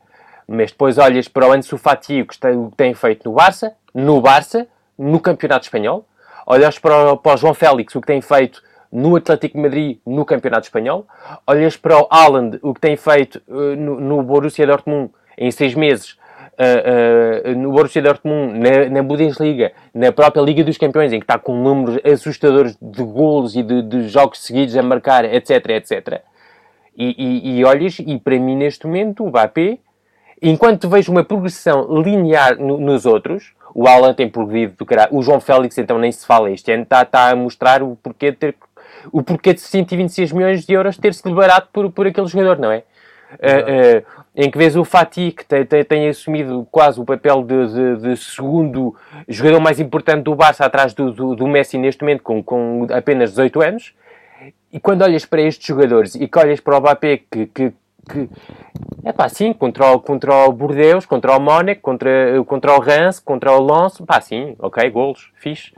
B: Mas depois olhas para o Ansu Fati, o que tem feito no Barça, no Barça, no Campeonato Espanhol, olhas para para o João Félix, o que tem feito no Atlético Madrid, no Campeonato Espanhol, olhas para o Haaland, o que tem feito uh, no, no, Borussia Dortmund em seis meses, uh, uh, no Borussia Dortmund, na, na, Bundesliga, na própria Liga dos Campeões, em que está com números assustadores de golos e de, de jogos seguidos a marcar, etc, etc. E, e, e olhas, e para mim neste momento, o Mbappé, enquanto vejo uma progressão linear no, nos outros, o Alan tem progredido do caralho. O João Félix, então, nem se fala. Este ano está, tá a mostrar o porquê de ter o porquê de 126 milhões de euros ter sido barato por, por aquele jogador, não é? Uh, uh, em que vês o Fati, que tem, tem, tem assumido quase o papel de, de, de, segundo jogador mais importante do Barça, atrás do, do, do, Messi neste momento, com, com apenas 18 anos. E quando olhas para estes jogadores e que olhas para o Mbappé, que, que que é pá, sim, contra o, contra o Bordeaux, contra o Mónaco, contra, contra o Reims, contra o Lens, pá, sim, ok, golos, fixe.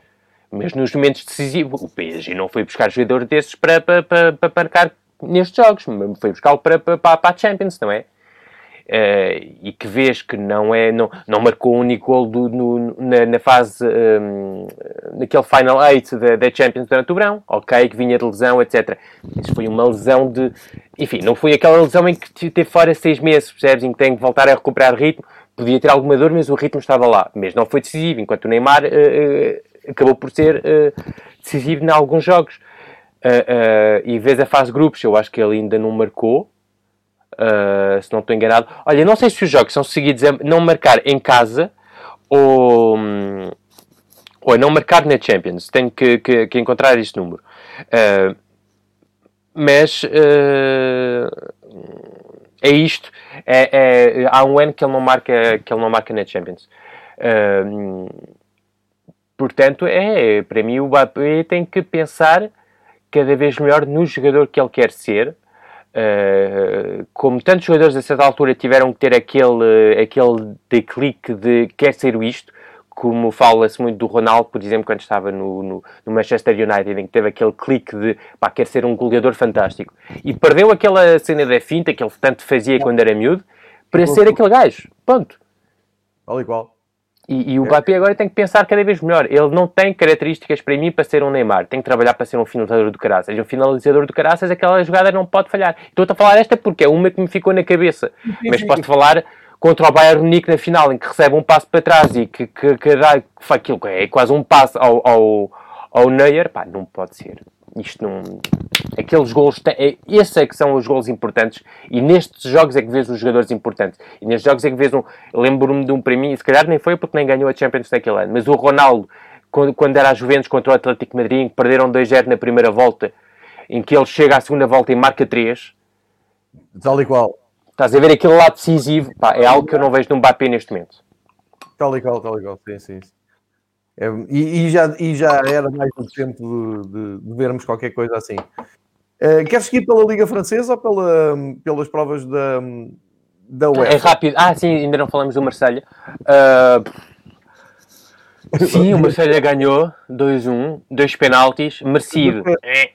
B: Mas nos momentos decisivos, o PSG não foi buscar jogadores desses para, para, para, para marcar nestes jogos, foi buscá-lo para, para, para a Champions, não é? Uh, e que vês que não é não, não marcou um único gol do, no, na, na, fase um, naquele final 8 da, da, Champions durante o verão, ok, que vinha de lesão, etc. Isso foi uma lesão de enfim, não foi aquela lesão em que teve fora seis meses, percebes? Em que tem que voltar a recuperar ritmo, podia ter alguma dor, mas o ritmo estava lá, mas não foi decisivo, enquanto o Neymar uh, uh, acabou por ser decisivo em alguns jogos. e vês a fase grupos, eu acho que ele ainda não marcou, Uh, se não estou enganado. Olha, não sei se os jogos são seguidos a não marcar em casa ou, ou a não marcar na Champions. Tenho que, que, que encontrar este número. Uh, mas uh, é isto. É, é, há um ano que ele não marca, que ele não marca na Champions. portanto, é, para mim o Mbappé tem que pensar cada vez melhor no jogador que ele quer ser. Uh, como tantos jogadores a certa altura tiveram que ter aquele, aquele declique de quer ser isto, como fala-se muito do Ronaldo, por exemplo, quando estava no, no, no, Manchester United, em que teve aquele clique de pá, quer ser um goleador fantástico. E perdeu aquela cena da finta que ele tanto fazia quando era miúdo para ser aquele gajo. Ponto.
A: Tal igual.
B: E, e o Mbappé agora tem que pensar cada vez melhor. Ele não tem características para mim para ser um Neymar. Tem que trabalhar para ser um finalizador do caraças. Um finalizador do caraças, aquela jogada não pode falhar. Estou a falar esta porque é uma que me ficou na cabeça. Mas posso falar contra o Bayern Munique na final, em que recebe um passo para trás e que, que, que dá que aquilo é quase um passo ao, ao, ao Neuer, pá, não pode ser. Isto não. Aqueles gols. É, esses é que são os gols importantes e nestes jogos é que vês os jogadores importantes. E nestes jogos é que vês um. Lembro-me de um para mim, se calhar nem foi porque nem ganhou a Champions naquele ano, mas o Ronaldo, quando, quando era a Juventus contra o Atlético Madrid, em que perderam 2-0 na primeira volta, em que ele chega à segunda volta e marca 3.
A: Tal e qual
B: Estás a ver aquele lado decisivo, pá, é algo que eu não vejo no Mbappé neste momento.
A: Tal e qual, tal e qual, sim, sim. É, e, e, já, e já era mais do tempo de, de, de vermos qualquer coisa assim. Uh, queres seguir pela Liga Francesa ou pela, pelas provas da, da UEFA?
B: É rápido. Ah, sim, ainda não falamos do Marselha. Uh, sim, o Marselha ganhou 2-1, dois penaltis, merecido. É.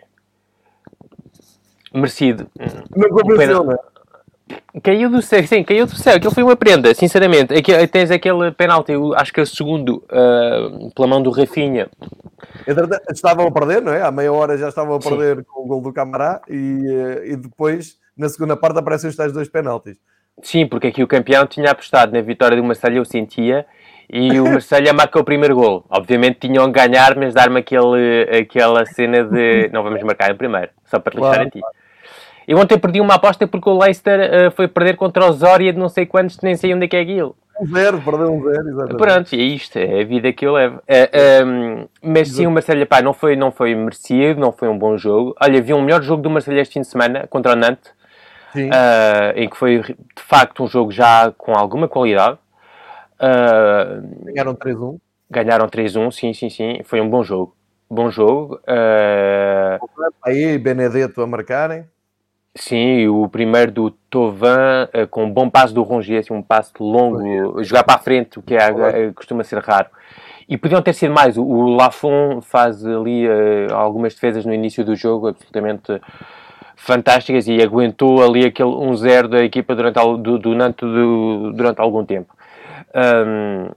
B: Merecido.
A: Não convenceu, não é?
B: Caiu do céu, sim, caiu do céu. Aquilo foi uma prenda, sinceramente. Aqui, tens aquele penalti, acho que é o segundo, uh, pela mão do Rafinha.
A: Estavam a perder, não é? À meia hora já estavam a perder sim. com o gol do Camará e, uh, e depois, na segunda parte, aparecem os tais dois penaltis.
B: Sim, porque aqui o campeão tinha apostado na vitória do Marselha, eu sentia, e o Marselha marca o primeiro gol. Obviamente tinham que ganhar, mas dar-me aquele, aquela cena de não vamos marcar o primeiro, só para claro. em ti. Eu ontem perdi uma aposta porque o Leicester uh, foi perder contra o Zória de não sei quantos, nem sei onde é que é aquilo.
A: Um zero, perdeu um zero, exatamente.
B: Pronto, é isto, é a vida que eu levo. Uh, eh, um, ehm, mas sim, o Marcelo, pá, não foi, não foi merecido, não foi um bom jogo. Olha, vi um melhor jogo do Marcelo este fim de semana contra o Nantes, uh, em que foi de facto um jogo já com alguma qualidade.
A: Uh, ganharam 3-1.
B: Ganharam 3-1, sim, sim, sim. Foi um bom jogo. Bom jogo.
A: Aí, Benedetto a marcarem.
B: Sim, o primeiro do Tovan, uh, com um bom passo do Rongier, assim, um passo longo, jogar para a frente, o que é, uh, costuma ser raro. E podiam ter sido mais. O, Lafon faz ali uh, algumas defesas no início do jogo absolutamente fantásticas e aguentou ali aquele 1-0 da equipa durante, do, do Nantes durante algum tempo. Um,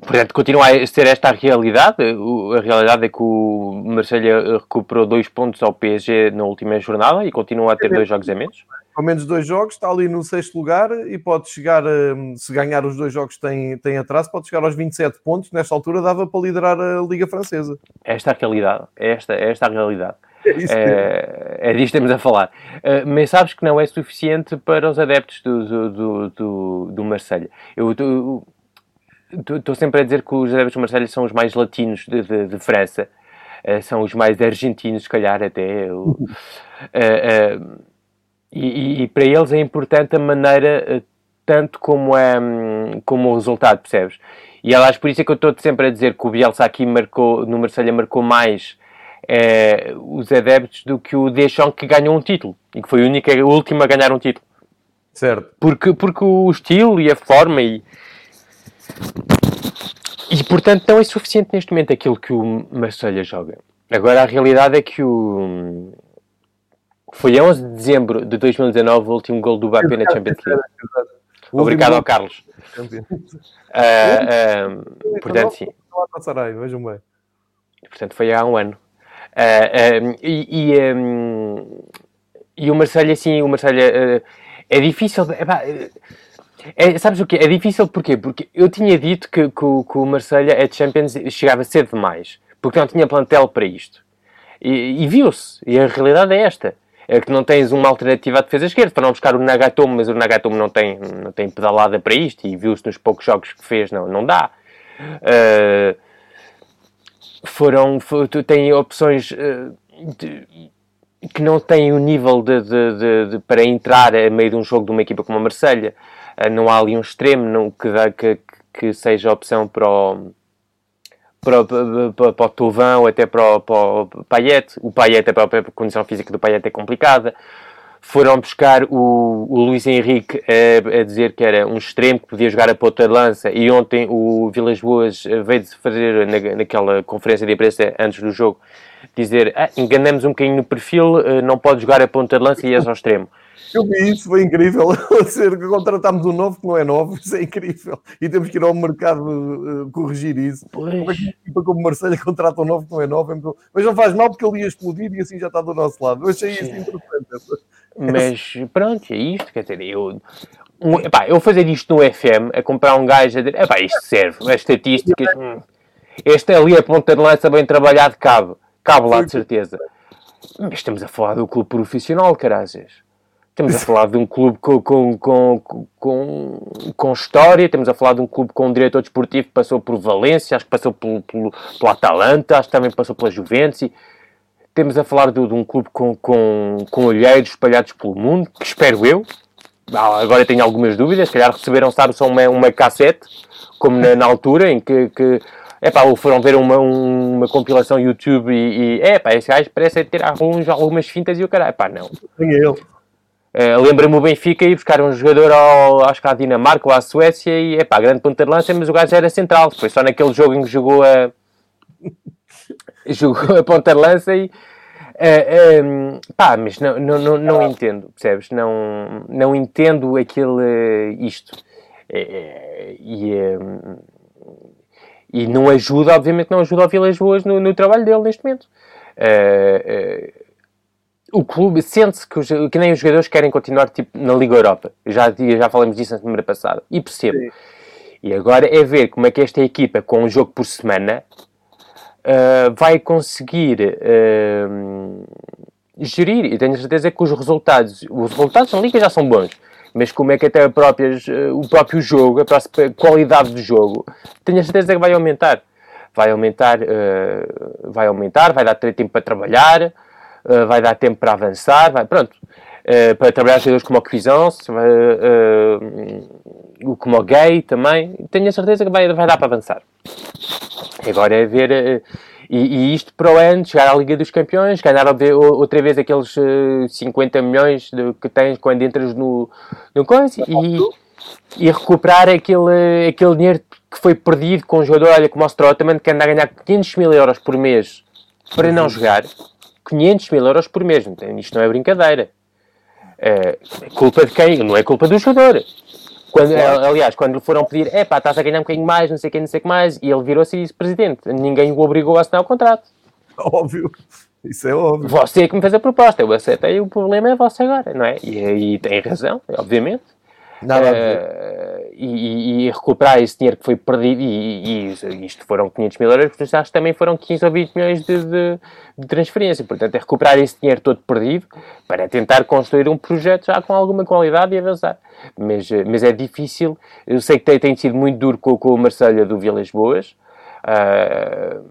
B: Portanto, continua a ser esta a realidade. A realidade é que o Marselha recuperou dois pontos ao PSG na última jornada e continua a ter dois jogos a menos.
A: Ao menos dois jogos, está ali no sexto lugar e pode chegar, se ganhar os dois jogos tem, tem atraso, pode chegar aos 27 pontos. Nesta altura dava para liderar a Liga Francesa.
B: Esta é a realidade. Esta, esta é a realidade. É, é, é disto que estamos a falar. Uh, mas sabes que não é suficiente para os adeptos do, do, do, do, Marselha. Eu, eu, estou sempre a dizer que os adeptos do Marselha são os mais latinos de, de, de França. Uh, são os mais argentinos, se calhar, até. Uh, uh, e, e, para eles é importante a maneira, tanto como, é, um, como o resultado, percebes? E aliás, por isso é que eu estou sempre a dizer que o Bielsa aqui marcou, no Marselha marcou mais os adeptos do que o Deschamps que ganhou um título. E que foi o único, o último a ganhar um título.
A: Certo.
B: Porque, porque o estilo e a forma e e portanto não é suficiente neste momento aquilo que o Marselha joga. Agora a realidade é que o. Foi a 11 de dezembro de 2019 o último gol do Mbappé na Champions League. Obrigado ao Carlos. Uh, uh, portanto, sim.
A: Vejam bem.
B: Portanto, foi há um ano. Uh, e, e, um, e, o Marselha, sim, o Marselha é difícil. É, sabes o que É difícil porquê? Porque eu tinha dito que, que, que o Marselha é de Champions chegava cedo demais, porque não tinha plantel para isto. E, e viu-se. E a realidade é esta. É que não tens uma alternativa à defesa esquerda não buscar o Nagatomo, mas o Nagatomo não tem, não tem pedalada para isto e viu-se nos poucos jogos que fez, não, não dá. Uh, foram, for, tem opções uh, de, que não têm o nível de, de, de, para entrar a meio de um jogo de uma equipa como a Marselha. Eh, não há ali um extremo não, que, dá, que, que seja opção para o, para, para, para o Tovão, até para o, para o Payet. O a própria condição física do Payet é complicada. Foram buscar o, o Luís Henrique a, a, dizer que era um extremo que podia jogar a ponta de lança e ontem o Vilas Boas veio fazer na, naquela conferência de imprensa antes do jogo dizer ah, enganamos um bocadinho no perfil, eh, não pode jogar a ponta de lança e és ao extremo.
A: Eu vi isso, foi incrível. Contratámos um novo que não é novo, isso é incrível. E temos que ir ao mercado uh, corrigir isso. Pois. Como é que como Marselha contrata um novo que não é novo? É Mas não faz mal porque ele ia explodir e assim já está do nosso lado. Eu achei isso interessante.
B: Mas pronto, é isto. Quer dizer, eu, um, epá, eu fazer isto no FM, a comprar um gajo a dizer, epá, isto serve, as estatísticas. Hum, este ali, a ponta de lança bem trabalhado, cabe. Cabe lá, de certeza. Mas estamos a falar do clube profissional, carazes. Estamos a falar de um clube com, com, com, com, com história, estamos a falar de um clube com um diretor desportivo que passou por Valência, acho que passou pelo, pelo, pelo Atalanta, acho que também passou pela Juventus. Estamos a falar de, de, um clube com, com, com olheiros espalhados pelo mundo, que espero eu. Ah, agora tenho algumas dúvidas, se calhar receberam, sabe, só uma, uma cassete, como na, na altura, em que, que é pá, foram ver uma, uma compilação YouTube e, e é pá, esse gajo parece ter alguns, algumas fintas e o caralho, pá, não.
A: Tem ele.
B: Uh, Lembra-me o Benfica ir buscar um jogador ao, acho que à Dinamarca ou à Suécia e é pá, grande ponta de lança, mas o gajo era central. Foi só naquele jogo em que jogou a, jogou a ponta de lança e. Uh, eh, um, ehm, pá, mas não, não, não, entendo, percebes? Não, não entendo aquele. isto. É, e. Um, e não ajuda, obviamente, não ajuda ao Vilas Boas no, no trabalho dele neste momento. Uh, o clube sente-se que, que, nem os jogadores querem continuar tipo, na Liga Europa. Já, já falamos disso na semana passada. E percebo. Sim. E agora é ver como é que esta equipa, com um jogo por semana, uh, vai conseguir uh, gerir. E tenho certeza que os resultados, os resultados na Liga já são bons. Mas como é que até próprias, uh, o próprio jogo, a própria qualidade do jogo, tenho a certeza que vai aumentar. Vai aumentar, vai aumentar, vai dar tempo para trabalhar, uh, vai dar tempo para avançar, vai, pronto, uh, para trabalhar jogadores como o Cuisance, uh, como o Gay também, tenho a certeza que vai, vai dar para avançar. Agora é ver, e, e, isto para o ano, chegar à Liga dos Campeões, ganhar outra vez aqueles 50 milhões de, que tens quando entras no, no coisa e, e recuperar aquele, aquele dinheiro que foi perdido com um jogador, olha, como o Strootman, que anda a ganhar 500 mil euros por mês para não jogar 500 mil euros por mês. Isto não é brincadeira. É culpa de quem? Não é culpa do jogador. Quando, aliás, quando lhe foram pedir, é pá, estás a ganhar um bocadinho mais, não sei quem, não sei o que mais, e ele virou-se e disse, presidente, ninguém o obrigou a assinar o contrato.
A: Óbvio. Isso é óbvio.
B: Você é que me fez a proposta, eu aceitei, o problema é você agora, não é? E, e tem razão, obviamente. Uh, e, e, recuperar esse dinheiro que foi perdido, e, e, isto foram 500 mil euros, porque acho que também foram 15 ou 20 milhões de, de, de, transferência. Portanto, é recuperar esse dinheiro todo perdido para tentar construir um projeto já com alguma qualidade e avançar. Mas, mas é difícil. Eu sei que tem, tem sido muito duro com, com o Marselha do Vilas Boas. Uh,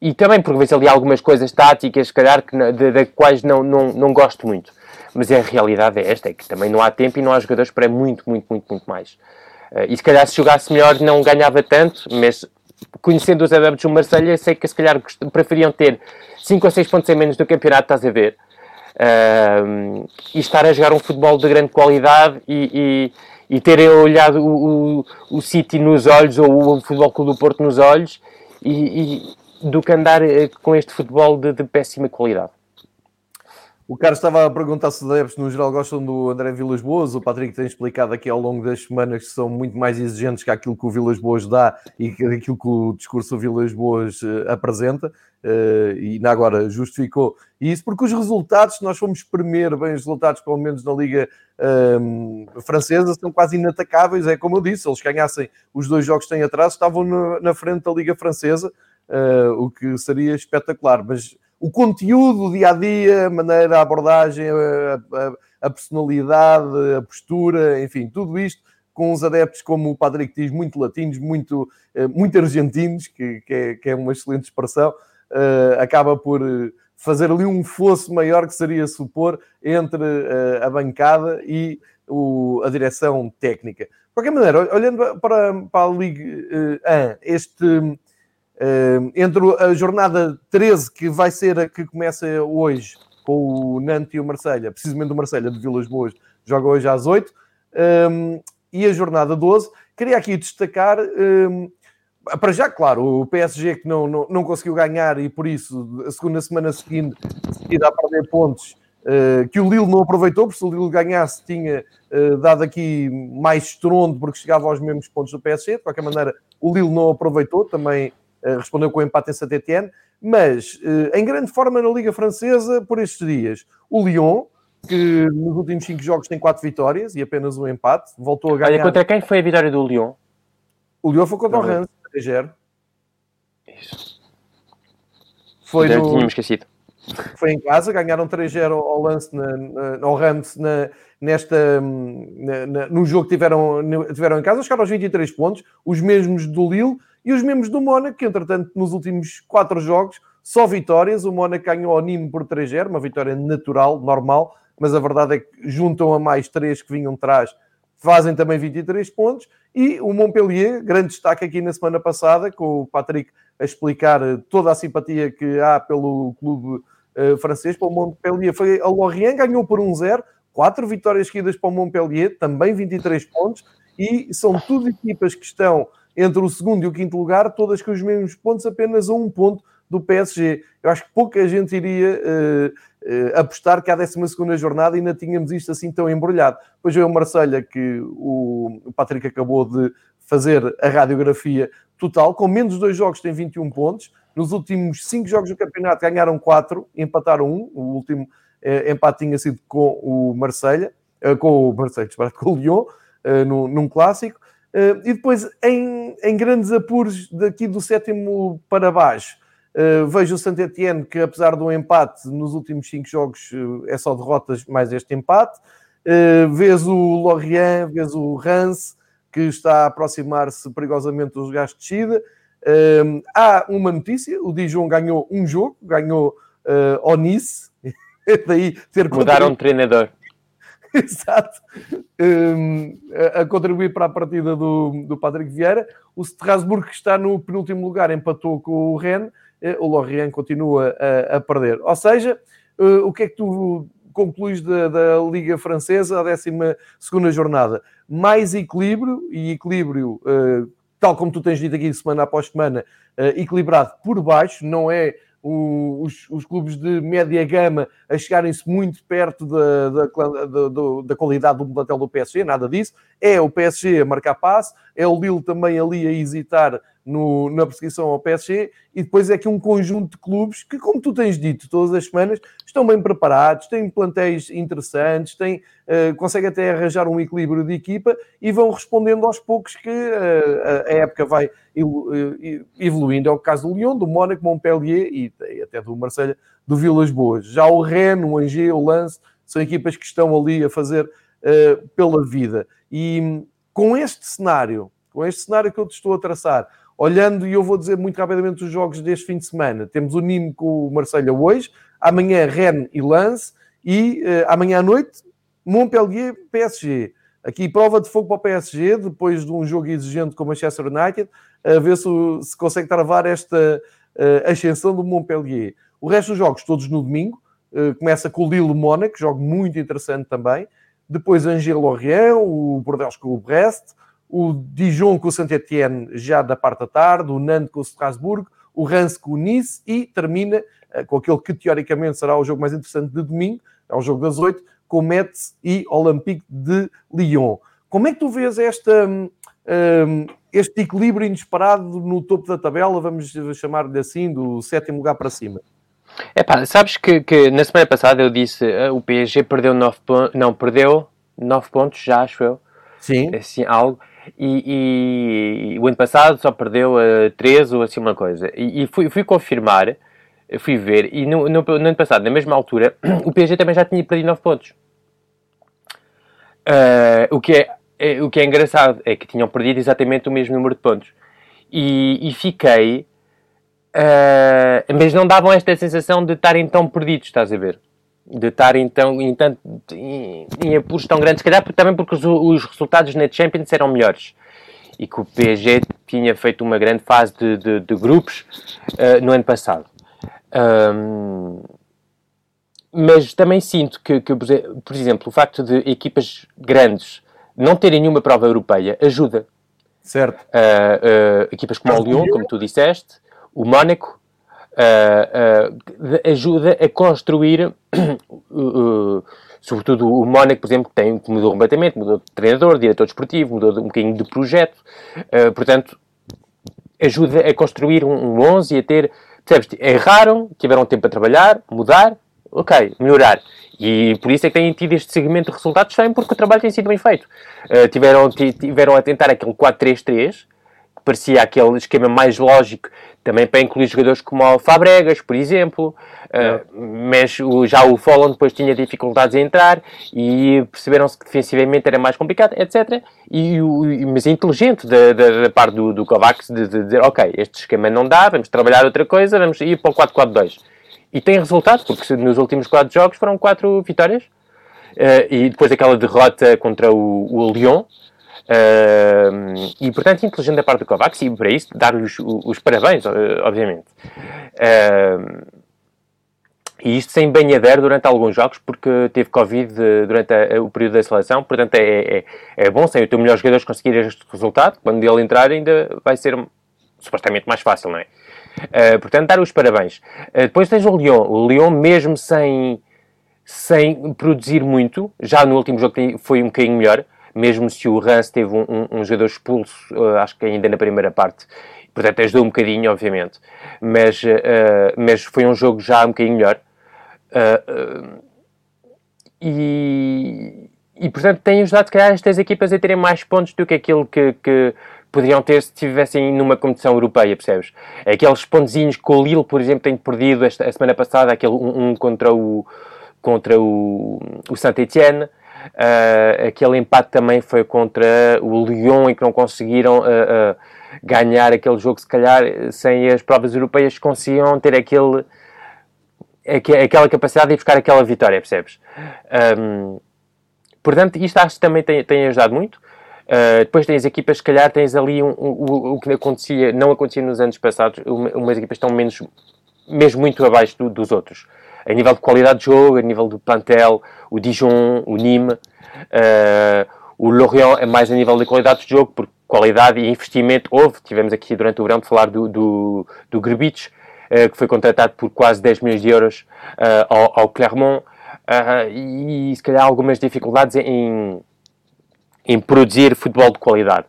B: e também porque vejo ali algumas coisas táticas, se calhar, que, de, de quais não, não, não gosto muito. Mas a realidade é esta, é que também não há tempo e não há jogadores para muito, muito, muito, muito mais. Uh, e se calhar se jogasse melhor não ganhava tanto, mas conhecendo os adeptos do Marselha sei que se calhar preferiam ter 5 ou 6 pontos em menos do campeonato, estás a ver? Uh, e estar a jogar um futebol de grande qualidade e, e, e terem olhado o, o, o City nos olhos ou o Futebol Clube do Porto nos olhos e, e do que andar eh, com este futebol de, de péssima qualidade.
A: O Carlos estava a perguntar se os adeptos no geral gostam do André Vilas Boas. O Patrick tem explicado aqui ao longo das semanas que são muito mais exigentes que aquilo que o Vilas Boas dá e que aquilo que o discurso Vilas Boas uh, apresenta. Uh, e agora justificou isso, porque os resultados, se nós formos primeiro bem os resultados, pelo menos na Liga ehm, Francesa, são quase inatacáveis. É como eu disse, se eles ganhassem os dois jogos que têm atrás, estavam na, na frente da Liga Francesa, uh, o que seria espetacular. Mas o conteúdo, o dia a dia, a maneira, a abordagem, a, a, a, personalidade, a postura, enfim, tudo isto com os adeptos, como o Patrick diz, muito latinos, muito, eh, muito argentinos, que, que, é, que é uma excelente expressão, uh, acaba por eh, fazer ali um fosso maior que seria supor entre uh, a bancada e o, a direção técnica. De qualquer maneira, olhando para, para a Liga uh, 1, este Uh, entre a jornada 13, que vai ser a que começa hoje, com o Nantes e o Marselha, precisamente o Marselha de Vilas Boas, joga hoje às 8, um, e a jornada 12, queria aqui destacar, para já, claro, o PSG que não, não, não, conseguiu ganhar e por isso a segunda semana seguinte, a perder pontos, uh, que o Lille não aproveitou, porque se o Lille ganhasse tinha uh, dado aqui mais estrondo porque chegava aos mesmos pontos do PSG, de qualquer maneira o Lille não aproveitou, também respondeu com o empate em Saint-Etienne, mas em grande forma na Liga Francesa por estes dias, o Lyon, que nos últimos 5 jogos tem 4 vitórias e apenas um empate. Voltou a ganhar.
B: Olha, contra quem foi a vitória do Lyon?
A: O Lyon foi contra Não, o Reims, 3
B: Isso.
A: Foi
B: no... tínhamos esquecido.
A: Foi em casa, ganharam 3-0 ao lance na, na, ao Rams na, nesta, na, na, no jogo que tiveram, tiveram em casa, chegaram aos 23 pontos, os mesmos do Lille e os mesmos do Mónaco, que entretanto nos últimos 4 jogos, só vitórias, o Mónaco ganhou ao Nîmes por 3-0, uma vitória natural, normal, mas a verdade é que juntam a mais três que vinham de trás, fazem também 23 pontos. E o Montpellier, grande destaque aqui na semana passada, com o Patrick a explicar toda a simpatia que há pelo clube uh, francês, para o Montpellier. Foi a Lorient, ganhou por 1-0, quatro vitórias seguidas para o Montpellier, também 23 pontos, e são tudo equipas que estão entre o segundo e o quinto lugar, todas com os mesmos pontos, apenas a um ponto do PSG. Eu acho que pouca gente iria uh, uh, apostar que à 12 jornada ainda tínhamos isto assim tão embrulhado. Depois veio o Marselha que o, Patrick acabou de fazer a radiografia total, com menos dois jogos tem 21 pontos. Nos últimos cinco jogos do campeonato ganharam quatro, empataram um. O último eh, empate tinha sido com o Marselha, com o Marselha, com o Lyon, num clássico. Uh, e depois, em, em, grandes apuros daqui do sétimo para baixo, uh, vejo o Saint Etienne que, apesar do empate nos últimos cinco jogos, uh, é só derrotas mais este empate. vês o Lorient, vês o Rance, que está a aproximar-se perigosamente dos gastos de descida. há uma notícia: o Dijon ganhou um jogo, ganhou uh, ao Nice.
B: Daí ter Mudaram de treinador.
A: Exato. Um, a, a, contribuir para a partida do, do Patrick Vieira. O Strasbourg, que está no penúltimo lugar, empatou com o Rennes. Eh, o Lorient continua a, a perder. Ou seja, uh, o que é que tu concluís da, da Liga Francesa, a 12 jornada? Mais equilíbrio e equilíbrio, uh, tal como tu tens dito aqui semana após semana, equilibrado por baixo, não é os, os, clubes de média gama a chegarem-se muito perto da, da, da, da, qualidade do plantel do PSG, nada disso. É o PSG a marcar passe, é o Lille também ali a hesitar no, na perseguição ao PSG, e depois é que um conjunto de clubes que, como tu tens dito todas as semanas, estão bem preparados, têm plantéis interessantes, têm, uh, conseguem até arranjar um equilíbrio de equipa e vão respondendo aos poucos que uh, a época vai evoluindo. É o caso do Lyon, do Mónaco, Montpellier e, e até do Marselha, do Vilas Boas. Já o Rennes, o Angers, o Lance, são equipas que estão ali a fazer uh, pela vida. E com este cenário, com este cenário que eu te estou a traçar, Olhando, e eu vou dizer muito rapidamente os jogos deste fim de semana. Temos o Nîmes com o Marselha hoje, amanhã Rennes e Lance, e uh, amanhã à noite Montpellier PSG. Aqui prova de fogo para o PSG, depois de um jogo exigente com o Manchester United, a ver se, se consegue travar esta uh, ascensão do Montpellier. O resto dos jogos todos no domingo. Uh, começa com o Lille Mónaco, jogo muito interessante também. Depois Angers Lorient, o Bordeaux com o Brest, o Dijon com o Saint-Etienne já da parte da tarde, o Nantes com o Strasbourg, o Reims com o Nice e termina uh, com aquele que teoricamente será o jogo mais interessante de domingo, é o jogo das oito, com Metz e Olympique de Lyon. Como é que tu vês esta, um, hum, este equilíbrio inesperado no topo da tabela, vamos chamar-lhe assim, do sétimo lugar para cima?
B: É pá, sabes que, que, na semana passada eu disse uh, o PSG perdeu nove pontos, não, perdeu nove pontos já, acho eu.
A: Sim.
B: Assim, algo. E, e, o ano passado só perdeu a uh, 13 ou assim uma coisa. E, e fui, fui, confirmar, fui ver, e no, no, no, ano passado, na mesma altura, o PSG também já tinha perdido 9 pontos. Uh, o, que é, é, o que é engraçado é que tinham perdido exatamente o mesmo número de pontos. E, e fiquei. Uh, mas não davam esta sensação de estarem tão perdidos, estás a ver? De estar então em, tanto, em, em apuros tão grandes, se calhar também porque os, os, resultados na Champions eram melhores. e que o PSG tinha feito uma grande fase de, de, de grupos uh, no ano passado. Um, mas também sinto que, que, por exemplo, o facto de equipas grandes não terem nenhuma prova europeia ajuda.
A: Certo.
B: Uh, uh, equipas como o Lyon, como tu disseste, o Mónaco, uh, ajuda a construir, sobretudo o Mónaco, por exemplo, que, tem, que mudou completamente, mudou de treinador, diretor desportivo, mudou um bocadinho de projeto, portanto, ajuda a construir um, um 11 e a ter, percebes, erraram, tiveram tempo para trabalhar, mudar, ok, melhorar. E por isso é que têm tido este segmento de resultados bem, porque o trabalho tem sido bem feito. Uh, tiveram, tiveram a tentar aquele 4-3-3, que parecia aquele esquema mais lógico, também para incluir jogadores como o Fabregas, por exemplo, uh, mas o, já o Folland depois tinha dificuldades em entrar e perceberam-se que defensivamente era mais complicado, etc. E, o, mas é inteligente da, da, da parte do, do Kovacs de, de, dizer, ok, este esquema não dá, vamos trabalhar outra coisa, vamos ir para o 4-4-2 e tem resultado, porque nos últimos quatro jogos foram quatro vitórias. Uh, e depois aquela derrota contra o, o Lyon. E portanto, inteligente da parte do Kovacs, e para isso dar-lhe os, os, parabéns, obviamente. Uh, e isto sem banhadeiro durante alguns jogos, porque teve Covid durante a, o período da seleção, portanto é, é, é bom, sem o teu melhor jogador conseguir este resultado, quando ele entrar ainda vai ser supostamente mais fácil, não é? Uh, portanto, dar os parabéns. Uh, depois tens o Lyon. O Lyon, mesmo sem, sem produzir muito, já no último jogo foi um bocadinho melhor, mesmo se o Rance teve um, um, um jogador expulso, uh, acho que ainda na primeira parte. Portanto, ajudou um bocadinho, obviamente. Mas, mas foi um jogo já um bocadinho melhor. e, e, portanto, tem ajudado, se calhar, estas equipas a terem mais pontos do que aquilo que, que poderiam ter se estivessem numa competição europeia, percebes? Aqueles pontezinhos que o Lille, por exemplo, tem perdido esta, a semana passada, aquele um, um contra o, contra o, o Saint-Etienne, uh, aquele empate também foi contra o Lyon e que não conseguiram uh, uh, ganhar aquele jogo, se calhar, sem as provas europeias, conseguiam ter aquele, aquela capacidade de buscar aquela vitória, percebes? Um, portanto, isto acho que também tem, tem ajudado muito. Depois tens equipas, se calhar tens ali um, um, o que acontecia, não acontecia nos anos passados, uma, umas equipas estão menos, mesmo muito abaixo do, dos outros. A nível de qualidade de jogo, a nível do plantel, o Dijon, o Nîmes, uh, o Lorient é mais a nível de qualidade de jogo, porque qualidade e investimento houve. Tivemos aqui durante o verão de falar do, do, do Grbich, uh, que foi contratado por quase 10 milhões de euros ao, ao, Clermont, e se calhar algumas dificuldades em em produzir futebol de qualidade.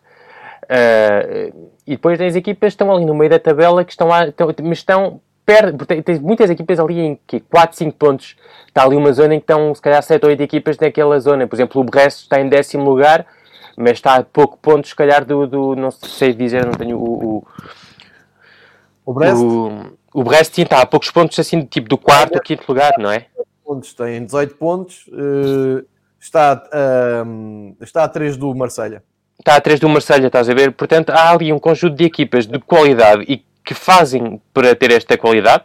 B: Uh, e depois tens equipas estão ali no meio da tabela que estão, estão mas estão perto, tens muitas equipas ali em que 4, 5 pontos. Está ali uma zona em que estão se calhar 7 ou 8 equipas naquela zona. Por exemplo, o Brest está em décimo lugar, mas está a pouco pontos, se calhar, do, do não sei dizer, não tenho o.
A: O, o Brest?
B: O, o Brest está a poucos pontos, assim, tipo do quarto ou quinto lugar, não é?
A: Pontos, tem 18 pontos. Uh está, uh, está a 3 do Marselha.
B: Está a 3 do Marselha, estás a ver? Portanto, há ali um conjunto de equipas de qualidade e que fazem para ter esta qualidade.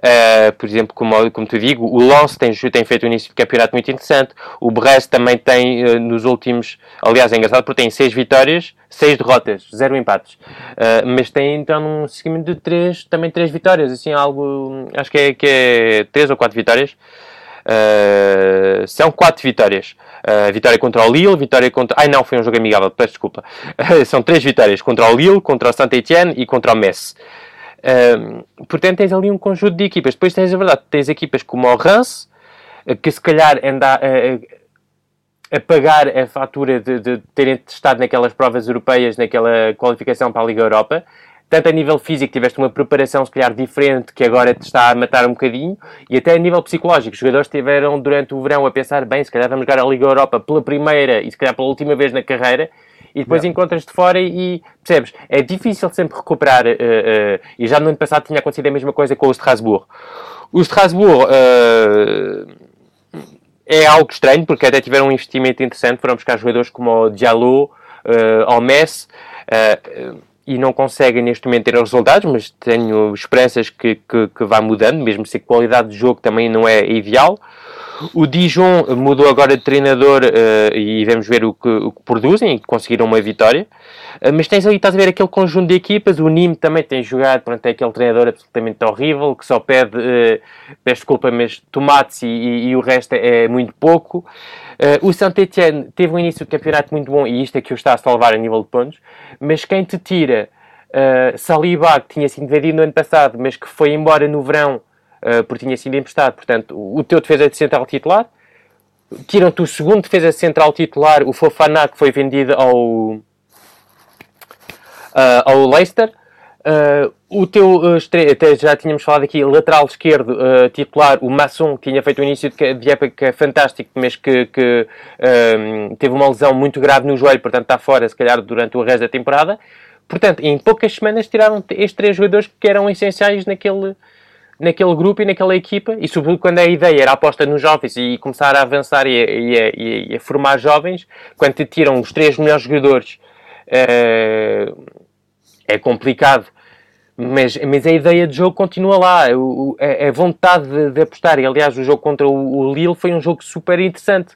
B: Uh, por exemplo, como, como te digo, o Lens tem, tem feito um início de campeonato muito interessante. O Brest também tem, uh, nos últimos. Aliás, é engraçado porque tem 6 vitórias, 6 derrotas, 0 empates. Uh, mas tem então um seguimento de 3, também 3 vitórias. Assim, algo. Acho que é, que é 3 ou 4 vitórias. São quatro vitórias. Uh, vitória contra o Lille, vitória contra. Ai não, foi um jogo amigável, peço desculpa. Uh, são três vitórias contra o Lille, contra o Saint-Etienne e contra o Metz. portanto, tens ali um conjunto de equipas. Depois tens a verdade, tens equipas como o Reims, que se calhar anda a, a pagar a fatura de, de terem estado naquelas provas europeias, naquela qualificação para a Liga Europa tanto a nível físico, tiveste uma preparação se calhar diferente que agora te está a matar um bocadinho, e até a nível psicológico. Os jogadores estiveram durante o verão a pensar, bem, se calhar vamos jogar a Liga Europa pela primeira e se calhar pela última vez na carreira, e depois encontras-te fora e, percebes, é difícil sempre recuperar, uh, uh, e já no ano passado tinha acontecido a mesma coisa com o Strasbourg. O Strasbourg uh, é algo estranho, porque até tiveram um investimento interessante, foram buscar jogadores como o Diallo, uh, o Messi, e não conseguem neste momento ter resultados, mas tenho esperanças que, que, que vá mudando, mesmo se a qualidade de jogo também não é ideal. O Dijon mudou agora de treinador uh, e vamos ver o que, o que produzem, conseguiram uma vitória. Uh, mas tens ali, estás a ver aquele conjunto de equipas, o Nîmes também tem jogado, pronto, é aquele treinador absolutamente horrível, que só pede, uh, peço desculpa, mas tomates e, e, e o resto é, muito pouco. O Saint-Etienne teve um início de campeonato muito bom e isto é que o está a salvar a nível de pontos, mas quem te tira uh, Saliba, que tinha sido vendido no ano passado, mas que foi embora no verão uh, porque tinha sido emprestado. Portanto, o teu defesa de central titular. Tiram-te o segundo defesa central titular, o Fofana, que foi vendido ao, uh, ao Leicester. Uh, o teu uh, até já tínhamos falado aqui, lateral esquerdo uh, titular, o Masson, que tinha feito um início de, de época fantástico, mas que, que teve uma lesão muito grave no joelho, portanto está fora, se calhar, durante o resto da temporada. Portanto, em poucas semanas tiraram estes três jogadores que eram essenciais naquele, naquele grupo e naquela equipa, e sobretudo quando a ideia era aposta nos jovens e começar a avançar e a, e a, e a formar jovens, quando te tiram os três melhores jogadores, uh, é complicado. Mas, mas a ideia de jogo continua lá, a, a vontade de, de, apostar. E aliás, o jogo contra o, o Lille foi um jogo super interessante,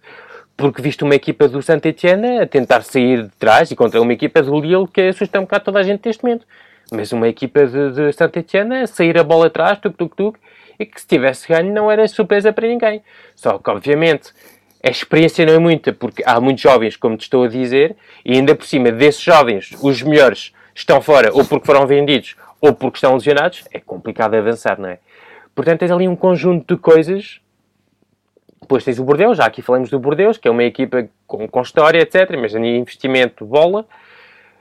B: porque viste uma equipa do Saint-Etienne a tentar sair de trás e contra uma equipa do Lille que assusta um bocado toda a gente neste momento. Mas uma equipa de, de Saint-Etienne a sair a bola atrás, tuk-tuk-tuk, e que se tivesse ganho não era surpresa para ninguém. Só que, obviamente, a experiência não é muita, porque há muitos jovens, como te estou a dizer, e ainda por cima desses jovens, os melhores estão fora ou porque foram vendidos ou porque estão lesionados, é complicado avançar, não é? Portanto, tens ali um conjunto de coisas. Depois tens o Bordeaux, já aqui falamos do Bordeaux, que é uma equipa com, com história, etc. Mas a investimento, bola.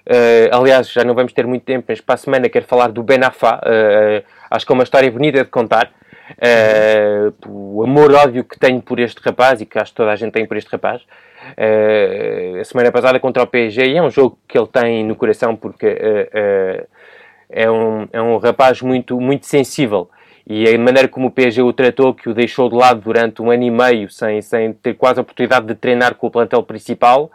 B: Uh, aliás, já não vamos ter muito tempo, mas para a semana quero falar do Benafá. Uh, acho que é uma história bonita de contar. Uh, o amor-ódio que tenho por este rapaz e que acho que toda a gente tem por este rapaz. a semana passada contra o PSG, e é um jogo que ele tem no coração porque é, um, é um rapaz muito, muito sensível. E a maneira como o PSG o tratou, que o deixou de lado durante um ano e meio, sem, sem ter quase a oportunidade de treinar com o plantel principal,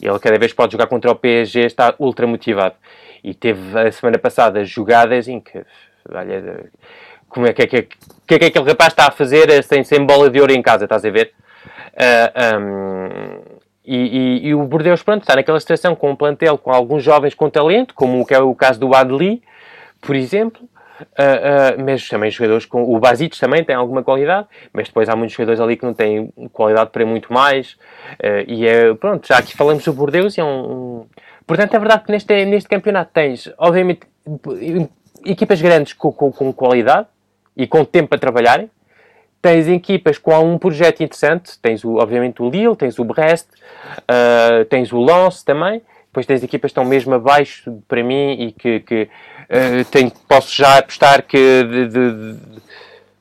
B: ele cada vez pode jogar contra o PSG, está ultra motivado. E teve a semana passada jogadas em que, olha, como é que, é que, que é que aquele rapaz está a fazer sem, sem bola de ouro em casa, estás a ver? Uh, ah, um, e, e, e, o Bordeaux, pronto, está naquela situação com um plantel com alguns jovens com talento, como que é o caso do Adli, por exemplo, Uh, uh, mas também jogadores com. O Basitos também tem alguma qualidade, mas depois há muitos jogadores ali que não têm qualidade para muito mais. Uh, e é. Pronto, já aqui falamos sobre Bordeaux e é um, um. Portanto, é verdade que neste, neste campeonato tens, obviamente, equipas grandes com, com, com qualidade e com tempo para trabalharem. Tens equipas com um projeto interessante, tens o, obviamente o Lille, tens o Brest, tens o Lens também, depois tens equipas que estão mesmo abaixo para mim e que, que uh, tenho, posso já apostar que de, de, de,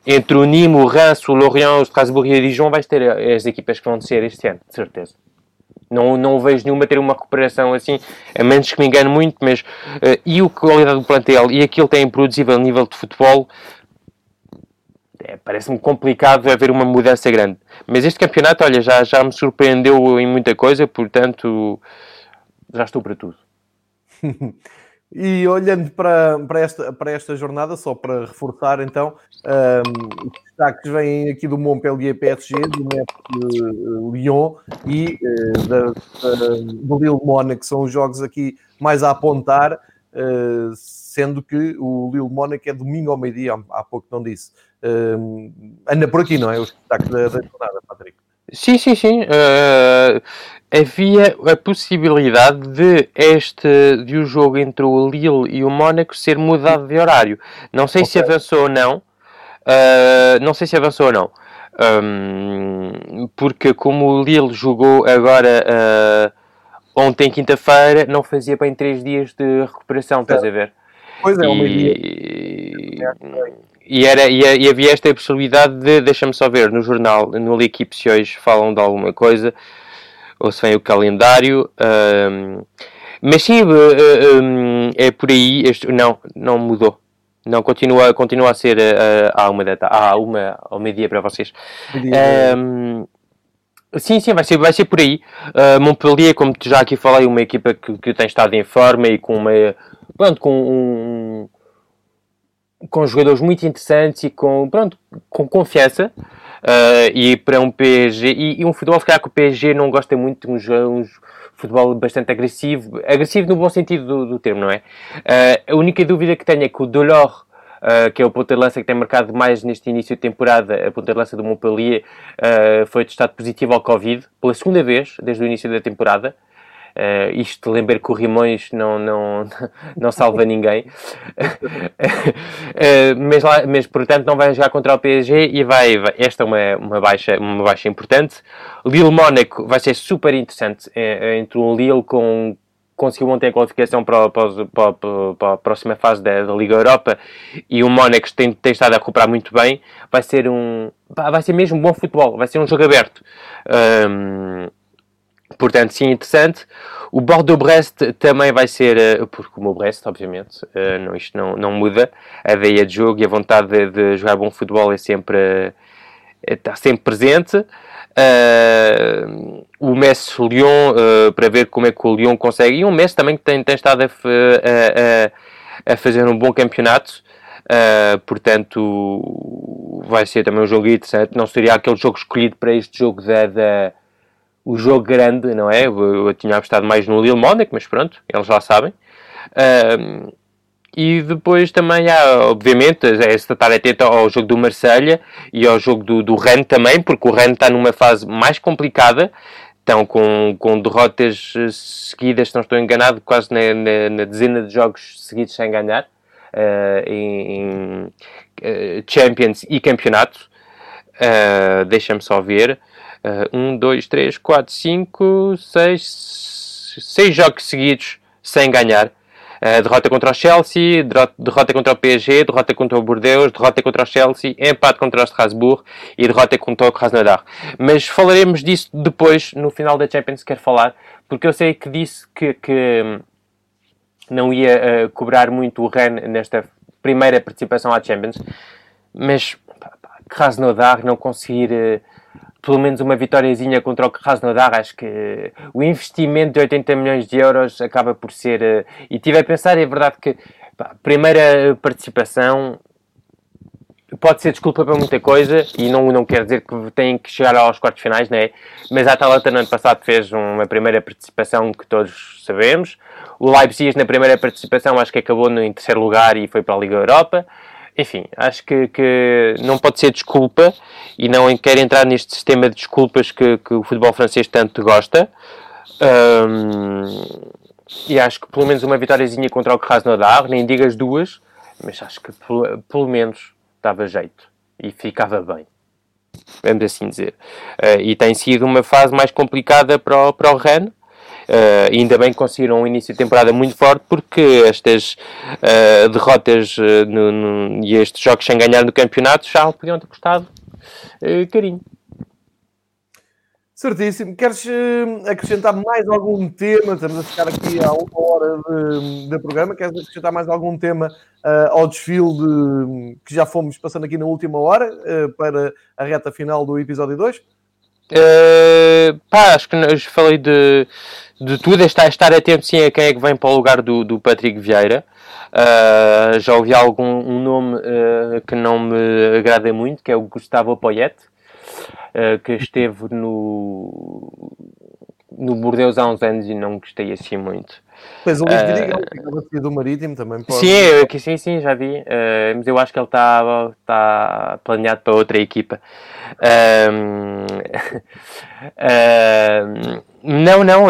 B: entre o Nîmes, o Reims, o Lorient, o Strasbourg e a Dijon vais ter as equipas que vão descer este ano, de certeza. Não, não vejo nenhuma ter uma recuperação assim, a menos que me engane muito, mas uh, e a qualidade do plantel e aquilo tem produzido a nível de futebol, é, parece-me complicado haver uma mudança grande. Mas este campeonato, olha, já, já me surpreendeu em muita coisa, portanto, já estou para tudo.
A: e olhando para, para, esta, para esta jornada, só para reforçar então, um, os destaques vêm aqui do Montpellier PSG, do Metz uh, Lyon e uh, da, do Lille Mónaco, são os jogos aqui mais a apontar, uh, sendo que o Lille Mónaco é domingo ao meio-dia, há pouco não disse. anda por aqui, não é? Os destaques da, da jornada, Patrick.
B: Sim, sim, sim. Uh, havia a possibilidade de este de o um jogo entre o Lille e o Mónaco ser mudado de horário. Não sei okay. se avançou ou não. Uh, não sei se avançou ou não. Um, porque como o Lille jogou agora uh, ontem quinta-feira, não fazia bem três dias de recuperação, estás a ver?
A: Pois é,
B: e...
A: uma
B: dia e, era, e, e, havia esta possibilidade de, deixa-me só ver, no jornal, no L'Equipe, se hoje falam de alguma coisa, ou se vem o calendário. Um, mas sim, um, é por aí, este, não, não mudou. Não, continua, continua a ser uh, à uma data, à uma, ao meio-dia para vocês. Um, sim, sim, vai ser, vai ser por aí. Uh, Montpellier, como já aqui falei, uma equipa que, que tem estado em forma e com uma, pronto, com um, com jogadores muito interessantes e com, pronto, com confiança. Uh, e para um PSG, e, e, um futebol, se calhar, que o PSG não gosta muito de uns futebol bastante agressivo, agressivo no bom sentido do, do termo, não é? Uh, a única dúvida que tenho é que o Delors, uh, que é o ponta de lança que tem marcado mais neste início de temporada, a ponta de lança do Montpellier, uh, foi testado positivo ao Covid, pela segunda vez desde o início da temporada. Uh, isto lembra que o Rimões não, não, não salva ninguém. uh, mas, lá, mas, portanto, não vai jogar contra o PSG e vai. vai esta é uma, uma, baixa, uma baixa importante. Lille Mónaco vai ser super interessante é, entre um Lille com. Conseguiu ontem a qualificação para, para, para, para, a próxima fase da, da Liga Europa e o Mónaco tem, tem estado a recuperar muito bem. Vai ser um. Vai ser mesmo um bom futebol, vai ser um jogo aberto. Um, Portanto, sim, interessante. O Bordeaux-Brest também vai ser, eh, porque o Brest, obviamente, eh, não, isto não, não muda, a ideia de jogo e a vontade de, de jogar bom futebol é sempre, eh, está sempre presente. Uh, o Messi-Lyon, uh, para ver como é que o Lyon consegue, e o Messi também que tem, tem estado a, a, a, fazer um bom campeonato, uh, portanto vai ser também um jogo interessante, não seria aquele jogo escolhido para este jogo da, da o jogo grande, não é? Eu, eu tinha apostado mais no Lille mas pronto, eles já sabem. Um, e depois também há, obviamente, é estar atento ao jogo do Marselha e ao jogo do, do Rennes também, porque o Rennes está numa fase mais complicada, estão com, com derrotas eh, seguidas, se não estou enganado, quase na, na, na dezena de jogos seguidos sem ganhar, uh, em, em uh, Champions e campeonato. Uh, Deixa-me só ver. Uh, um, dois, três, quatro, cinco, seis, seis jogos seguidos sem ganhar. Uh, derrota contra o Chelsea, derrota contra o PSG, derrota contra o Bordeaux, derrota contra o Chelsea, empate contra o Strasbourg e derrota contra o Krasnodar. Mas falaremos disso depois, no final da Champions, quero falar, porque eu sei que disse que, que hum, não ia uh, cobrar muito o Rennes nesta primeira participação à Champions, mas Krasnodar não conseguir... Uh, pelo menos uma vitóriazinha contra o Krasnodar, acho que o investimento de 80 milhões de euros acaba por ser... Eh, e tive a pensar, é verdade que a primeira participação pode ser desculpa para muita coisa e não, não quer dizer que tem que chegar aos quartos finais, né? mas a Atalanta no ano passado fez uma primeira participação que todos sabemos. O Leipzig na primeira participação acho que acabou no, em terceiro lugar e foi para a Liga Europa enfim, acho que, que, não pode ser desculpa e não quero entrar neste sistema de desculpas que, que o futebol francês tanto gosta. Um, e acho que pelo menos uma vitóriazinha contra o Krasnodar, nem digo as duas, mas acho que pelo, pelo menos dava jeito e ficava bem. Vamos assim dizer. Uh, e tem sido uma fase mais complicada para o, para o Rennes, Uh, ainda bem que conseguiram um início de temporada muito forte porque estas uh, derrotas uh, no, no, e estes jogos sem ganhar no campeonato já podiam ter custado carinho.
A: Certíssimo. Queres acrescentar mais algum tema? Estamos a ficar aqui há uma hora de, de programa. Queres acrescentar mais algum tema uh, ao desfile de, que já fomos passando aqui na última hora uh, para a reta final do episódio 2?
B: Uh, pá, acho que falei de, de tudo. É estar, estar atento sim a quem é que vem para o lugar do, do Patrick Vieira. Uh, já ouvi algum um nome uh, que não me agrada muito, que é o Gustavo Poyet, que esteve no, no Bordeaux há uns anos e não gostei assim muito.
A: Pois o Luís uh, Vidigal, que do Marítimo também pode.
B: Sim, eu, sim, sim, já vi. Uh, mas eu acho que ele está tá planeado para outra equipa. Uh, não, não.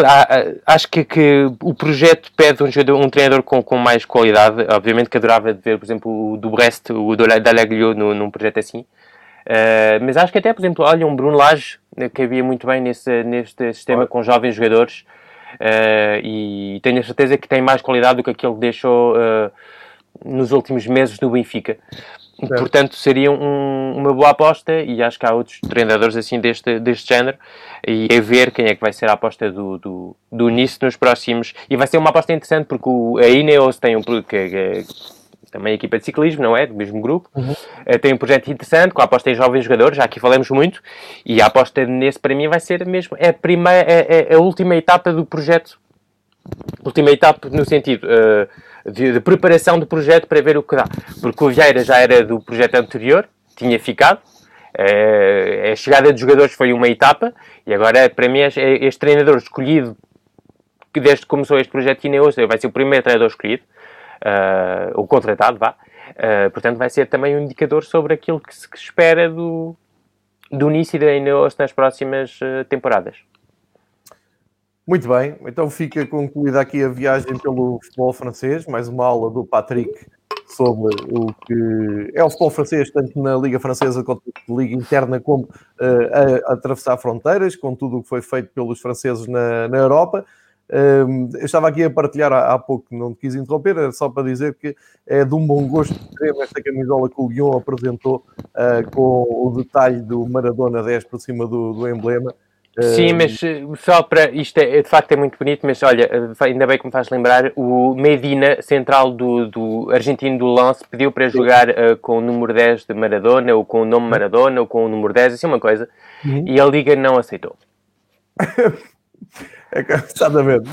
B: Acho que, que, o projeto pede um, jogador, um treinador com, com mais qualidade. Obviamente que adorava ver, por exemplo, o do Brest, o Dalaglio, num projeto assim. Uh, mas acho que até, por exemplo, olha, um Bruno Lage né, que havia muito bem nesse, neste sistema com jovens jogadores uh, e tenho a certeza que tem mais qualidade do que aquele que deixou uh, nos últimos meses no Benfica. Portanto, seria um, uma boa aposta e acho que há outros treinadores assim deste, deste género e é ver quem é que vai ser a aposta do, do, do Nice nos próximos e vai ser uma aposta interessante porque o, a Ineos tem um que, que, também a equipa de ciclismo, não é? Do mesmo grupo. Uhum. Uh, tem um projeto interessante com a aposta em jovens jogadores, já aqui falamos muito, e a aposta nesse para mim vai ser mesmo é a, primeira, é, é a última etapa do projeto. Última etapa no sentido uh, de, de, preparação do projeto para ver o que dá. Porque o Vieira já era do projeto anterior, tinha ficado, a chegada de jogadores foi uma etapa e agora, para mim, este treinador escolhido que desde que começou este projeto Ineos vai ser o primeiro treinador escolhido, uh, o contratado, vá. Uh, portanto, vai ser também um indicador sobre aquilo que se espera do, do início da Ineos nas próximas uh, temporadas.
A: Muito bem, então fica concluída aqui a viagem pelo futebol francês, mais uma aula do Patrick sobre o que é o futebol francês, tanto na Liga Francesa quanto na Liga Interna, como uh, a, a, atravessar fronteiras, com tudo o que foi feito pelos franceses na, na Europa. Um, eu estava aqui a partilhar há, há, pouco, não quis interromper, era só para dizer que é de um bom gosto ver esta camisola que o Lyon apresentou uh, com o detalhe do Maradona 10 por cima do, do emblema.
B: Sim, mas eh, só para. Isto é, de facto é muito bonito, mas olha, eh, ainda bem que me faz lembrar, o Medina, central do, do argentino do Lance, pediu para jogar uh, com o número 10 de Maradona, ou com o nome Maradona, ou com o número 10, assim uma coisa, uhum. e a Liga não aceitou.
A: é, exatamente,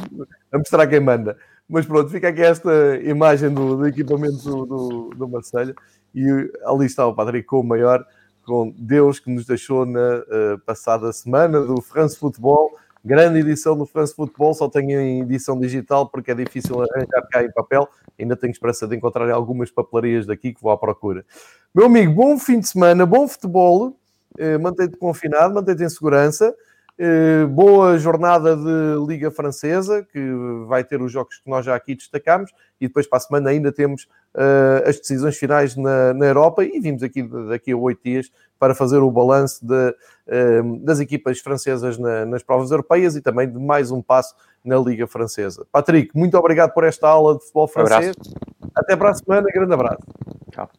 A: a mostrar quem manda. Mas pronto, fica aqui esta imagem do, do equipamento do, do, do Marselha e ali está o Patrick com o maior com Deus que nos deixou na uh, passada semana do France Futebol. Grande edição do France Futebol, só tenho em edição digital porque é difícil arranjar cá em papel. Ainda tenho esperança de encontrar algumas papelarias daqui que vou à procura. Meu amigo, bom fim de semana, bom futebol. Uh, mantém-te confinado, mantém-te em segurança. Uh, boa jornada de Liga Francesa, que vai ter os jogos que nós já aqui destacámos, e depois para a semana ainda temos uh, as decisões finais na, na, Europa, e vimos aqui daqui a oito dias para fazer o balanço de, uh, das equipas francesas na, nas provas europeias e também de mais um passo na Liga Francesa. Patrick, muito obrigado por esta aula de futebol francês. Um Até para a semana, grande abraço. Tchau.